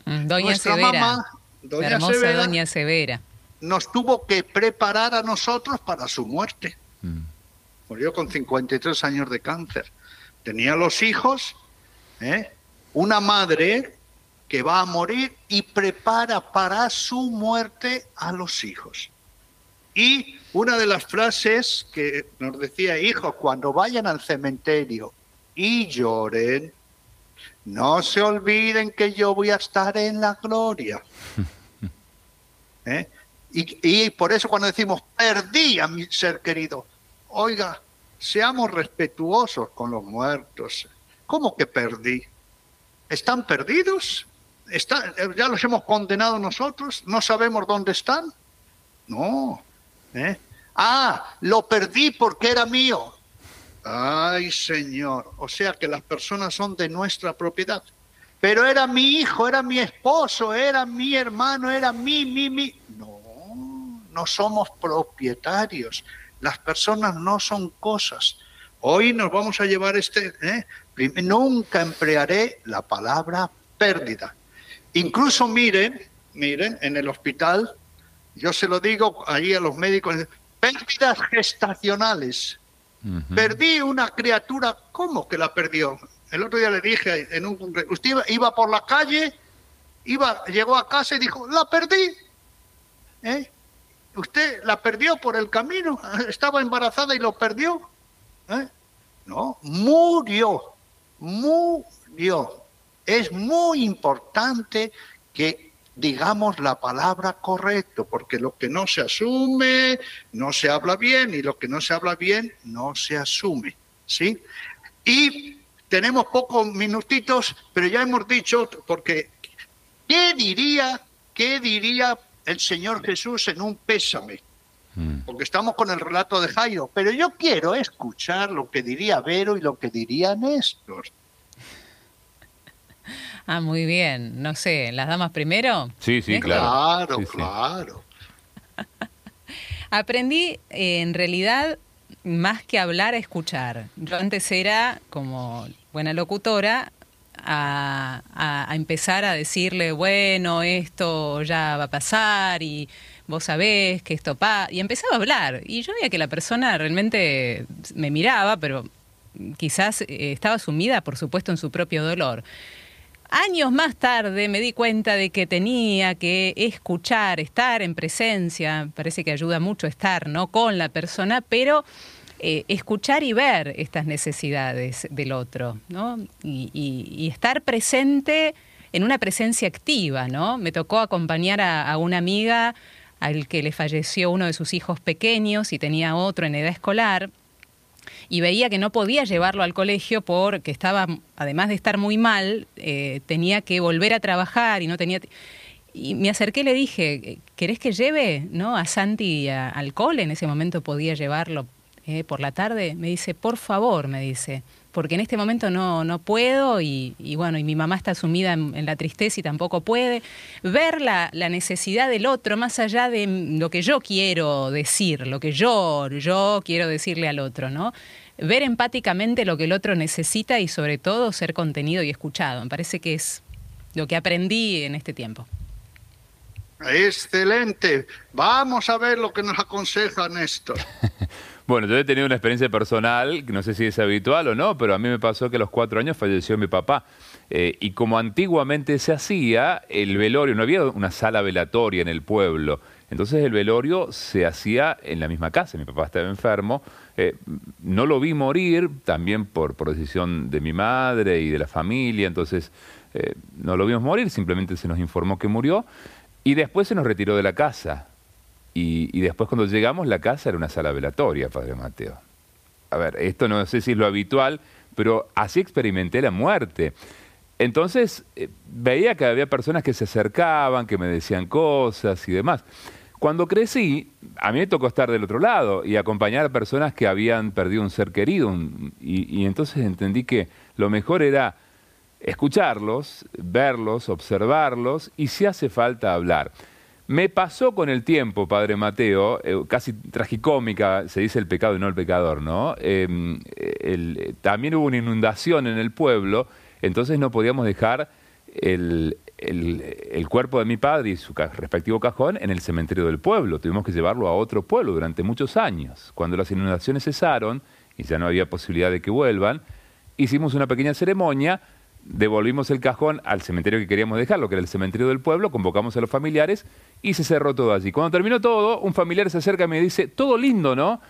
Speaker 3: Mm, doña Severa. doña hermosa Severa, Doña Severa.
Speaker 2: Nos tuvo que preparar a nosotros para su muerte. Mm. Murió con 53 años de cáncer. Tenía los hijos, ¿eh? una madre que va a morir y prepara para su muerte a los hijos. Y una de las frases que nos decía, hijos, cuando vayan al cementerio y lloren, no se olviden que yo voy a estar en la gloria. ¿Eh? Y, y, por eso cuando decimos, perdí a mi ser querido, oiga, seamos respetuosos con los muertos. ¿Cómo que perdí? ¿Están perdidos? ¿Ya los hemos condenado nosotros? ¿No sabemos dónde están? No. ¿eh? Ah, lo perdí porque era mío. Ay, Señor. O sea que las personas son de nuestra propiedad. Pero era mi hijo, era mi esposo, era mi hermano, era mi, mi, mi. No, no somos propietarios. Las personas no son cosas. Hoy nos vamos a llevar este, ¿eh? nunca emplearé la palabra pérdida. Incluso miren, miren, en el hospital, yo se lo digo ahí a los médicos, pérdidas gestacionales. Perdí una criatura, ¿cómo que la perdió? El otro día le dije, en un, usted iba, por la calle, iba, llegó a casa y dijo, la perdí. ¿Eh? ¿Usted la perdió por el camino? ¿Estaba embarazada y lo perdió? ¿Eh? No, murió murió. Es muy importante que digamos la palabra correcto, porque lo que no se asume no se habla bien y lo que no se habla bien no se asume, ¿sí? Y tenemos pocos minutitos, pero ya hemos dicho porque ¿qué diría qué diría el Señor Jesús en un pésame? Mm. porque estamos con el relato de Jairo, pero yo quiero escuchar lo que diría Vero y lo que diría Néstor.
Speaker 3: Ah, muy bien. No sé, ¿las damas primero?
Speaker 1: Sí, sí,
Speaker 2: claro. Claro, claro.
Speaker 3: Aprendí eh, en realidad más que hablar a escuchar. Yo antes era como buena locutora a, a, empezar a decirle, bueno, esto ya va a pasar y vos sabés que esto pasa. Y empezaba a hablar. Y yo veía que la persona realmente me miraba, pero quizás eh, estaba sumida, por supuesto, en su propio dolor. Años más tarde me di cuenta de que tenía que escuchar, estar en presencia, parece que ayuda mucho estar ¿no? con la persona, pero eh, escuchar y ver estas necesidades del otro, ¿no? Y, estar presente en una presencia activa, ¿no? Me tocó acompañar a, una amiga al que le falleció uno de sus hijos pequeños y tenía otro en edad escolar y veía que no podía llevarlo al colegio porque estaba, además de estar muy mal, eh, tenía que volver a trabajar y no tenía... Y me acerqué y le dije, ¿querés que lleve no, a Santi al cole? En ese momento podía llevarlo eh, por la tarde. Me dice, por favor, me dice, porque en este momento no, no puedo y, bueno, y mi mamá está sumida en, la tristeza y tampoco puede. Ver la, necesidad del otro más allá de lo que yo quiero decir, lo que yo, yo quiero decirle al otro, ¿no? Ver empáticamente lo que el otro necesita y sobre todo ser contenido y escuchado. Me parece que es lo que aprendí en este tiempo.
Speaker 2: Excelente. Vamos a ver lo que nos aconseja Néstor.
Speaker 1: Bueno, yo he tenido una experiencia personal, no sé si es habitual o no, pero a mí me pasó que a los cuatro años falleció mi papá. Eh, y como antiguamente se hacía, el velorio, no había una sala velatoria en el pueblo. Entonces el velorio se hacía en la misma casa. Mi papá estaba enfermo. Eh, no lo vi morir, también por, por, decisión de mi madre y de la familia. Entonces eh, no lo vimos morir, simplemente se nos informó que murió. Y después se nos retiró de la casa. Y, después cuando llegamos, la casa era una sala velatoria, Padre Mateo. A ver, esto no sé si es lo habitual, pero así experimenté la muerte. Entonces eh, veía que había personas que se acercaban, que me decían cosas y demás. Cuando crecí, a mí me tocó estar del otro lado y acompañar a personas que habían perdido un ser querido. y, entonces entendí que lo mejor era escucharlos, verlos, observarlos y si hace falta hablar. Me pasó con el tiempo, Padre Mateo, eh, casi tragicómica, se dice el pecado y no el pecador, ¿no? Em, también hubo una inundación en el pueblo entonces no podíamos dejar el, cuerpo de mi padre y su respectivo cajón en el cementerio del pueblo. Tuvimos que llevarlo a otro pueblo durante muchos años. Cuando las inundaciones cesaron y ya no había posibilidad de que vuelvan, hicimos una pequeña ceremonia, devolvimos el cajón al cementerio que queríamos dejarlo, que era el cementerio del pueblo, convocamos a los familiares y se cerró todo allí. Cuando terminó todo, un familiar se acerca y me dice, todo lindo, ¿no?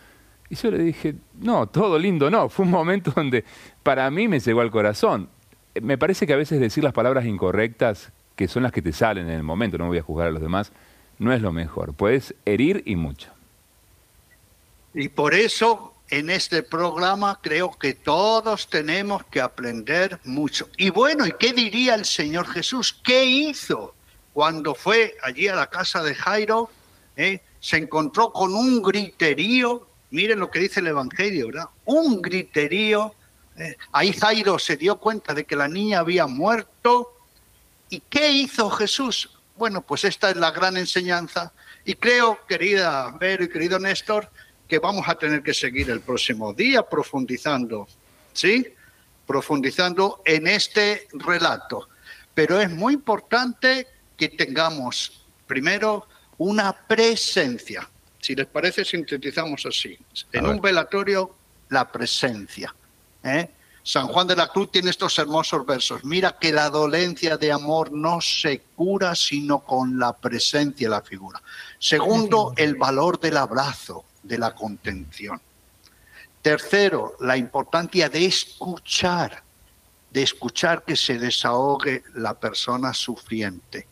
Speaker 1: Y yo le dije, no, todo lindo no. Fue un momento donde para mí me llegó al corazón me parece que a veces decir las palabras incorrectas, que son las que te salen en el momento, no voy a juzgar a los demás, no es lo mejor. Puedes herir y mucho.
Speaker 2: Y por eso en este programa creo que todos tenemos que aprender mucho. Y bueno, ¿y qué diría el Señor Jesús? ¿Qué hizo cuando fue allí a la casa de Jairo? Eh? Se encontró con un griterío, miren lo que dice el Evangelio, ¿verdad? Un griterío eh, ahí Jairo se dio cuenta de que la niña había muerto. ¿Y qué hizo Jesús? Bueno, pues esta es la gran enseñanza. Y creo, querida Vero y querido Néstor, que vamos a tener que seguir el próximo día profundizando, ¿sí? Profundizando en este relato. Pero es muy importante que tengamos, primero, una presencia. Si les parece, sintetizamos así. En un velatorio, la presencia. ¿eh? San Juan de la Cruz tiene estos hermosos versos. Mira que la dolencia de amor no se cura sino con la presencia y la figura. Segundo, el valor del abrazo, de la contención. Tercero, la importancia de escuchar, de escuchar que se desahogue la persona sufriente.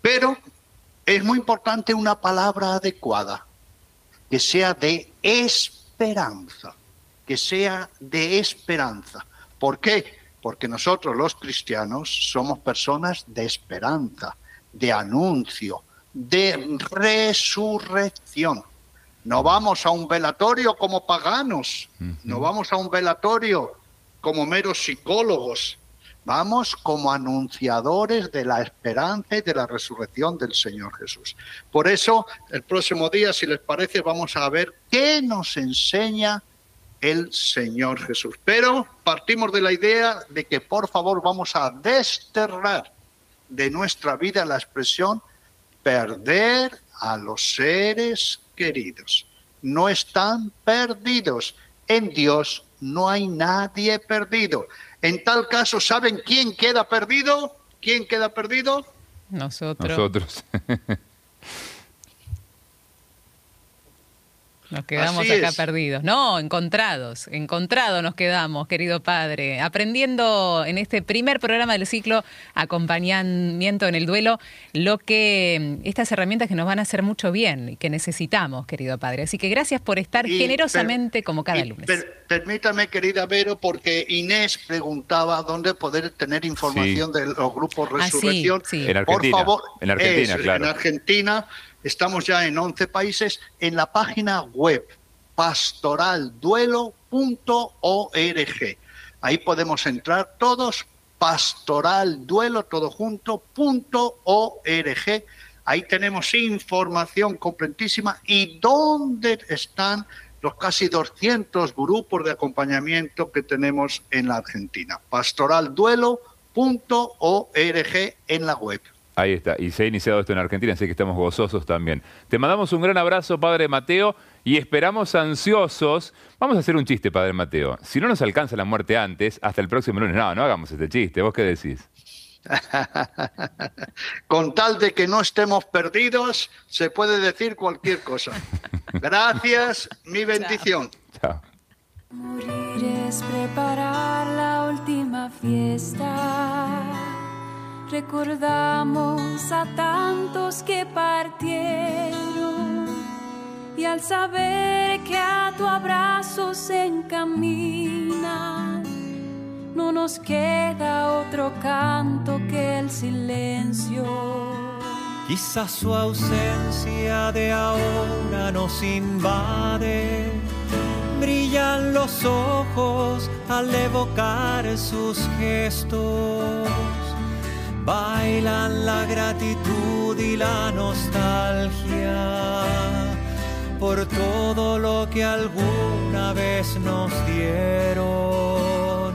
Speaker 2: Pero es muy importante una palabra adecuada, que sea de esperanza que sea de esperanza. ¿Por qué? Porque nosotros los cristianos somos personas de esperanza, de anuncio, de resurrección. No vamos a un velatorio como paganos, no vamos a un velatorio como meros psicólogos, vamos como anunciadores de la esperanza y de la resurrección del Señor Jesús. Por eso, el próximo día, si les parece, vamos a ver qué nos enseña el Señor Jesús. Pero partimos de la idea de que por favor vamos a desterrar de nuestra vida la expresión perder a los seres queridos. No están perdidos. En Dios no hay nadie perdido. En tal caso, ¿saben quién queda perdido? ¿Quién queda perdido?
Speaker 3: Nosotros.
Speaker 1: Nosotros.
Speaker 3: Nos quedamos acá perdidos. No, encontrados. Encontrados nos quedamos, querido padre. Aprendiendo en este primer programa del ciclo Acompañamiento en el Duelo, lo que estas herramientas que nos van a hacer mucho bien y que necesitamos, querido padre. Así que gracias por estar generosamente como cada lunes.
Speaker 2: permítame, querida Vero, porque Inés preguntaba dónde poder tener información de los grupos ah, Resurrección.
Speaker 1: En Argentina. Por favor, en Argentina, claro.
Speaker 2: En Argentina Estamos ya en 11 países en la página web pastoralduelo.org. Ahí podemos entrar todos, pastoralduelo, todo junto, Ahí tenemos información completísima y dónde están los casi 200 grupos de acompañamiento que tenemos en la Argentina. pastoralduelo.org en la web.
Speaker 1: Ahí está, y se ha iniciado esto en Argentina, así que estamos gozosos también. Te mandamos un gran abrazo, Padre Mateo, y esperamos ansiosos. Vamos a hacer un chiste, Padre Mateo. Si no nos alcanza la muerte antes, hasta el próximo lunes. No, no hagamos este chiste. ¿Vos qué decís?
Speaker 2: Con tal de que no estemos perdidos, se puede decir cualquier cosa. Gracias, mi bendición.
Speaker 1: Chao.
Speaker 9: Morir es preparar la última fiesta. Recordamos a tantos que partieron y al saber que a tu abrazo se encaminan, no nos queda otro canto que el silencio.
Speaker 10: Quizás su ausencia de ahora nos invade brillan los ojos al evocar sus gestos. Bailan la gratitud y la nostalgia por todo lo que alguna vez nos dieron.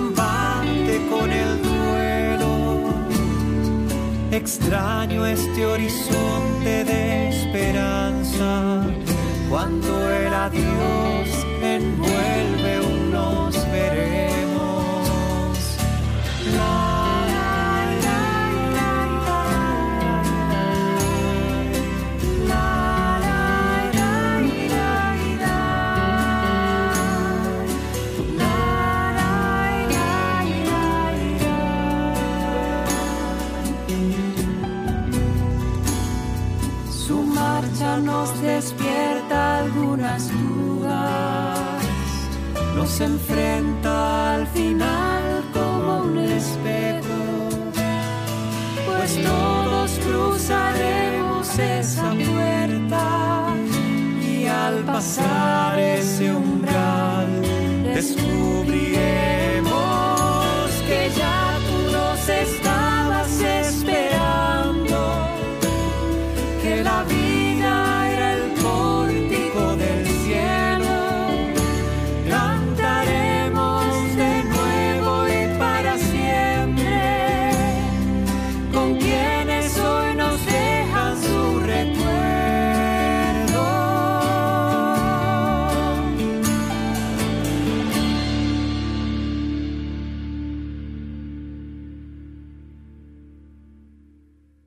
Speaker 10: combate con el duelo. Extraño este horizonte de esperanza cuando el adiós envuelve
Speaker 9: nos enfrenta al final todos cruzaremos esa puerta y al pasar ese umbral descubriremos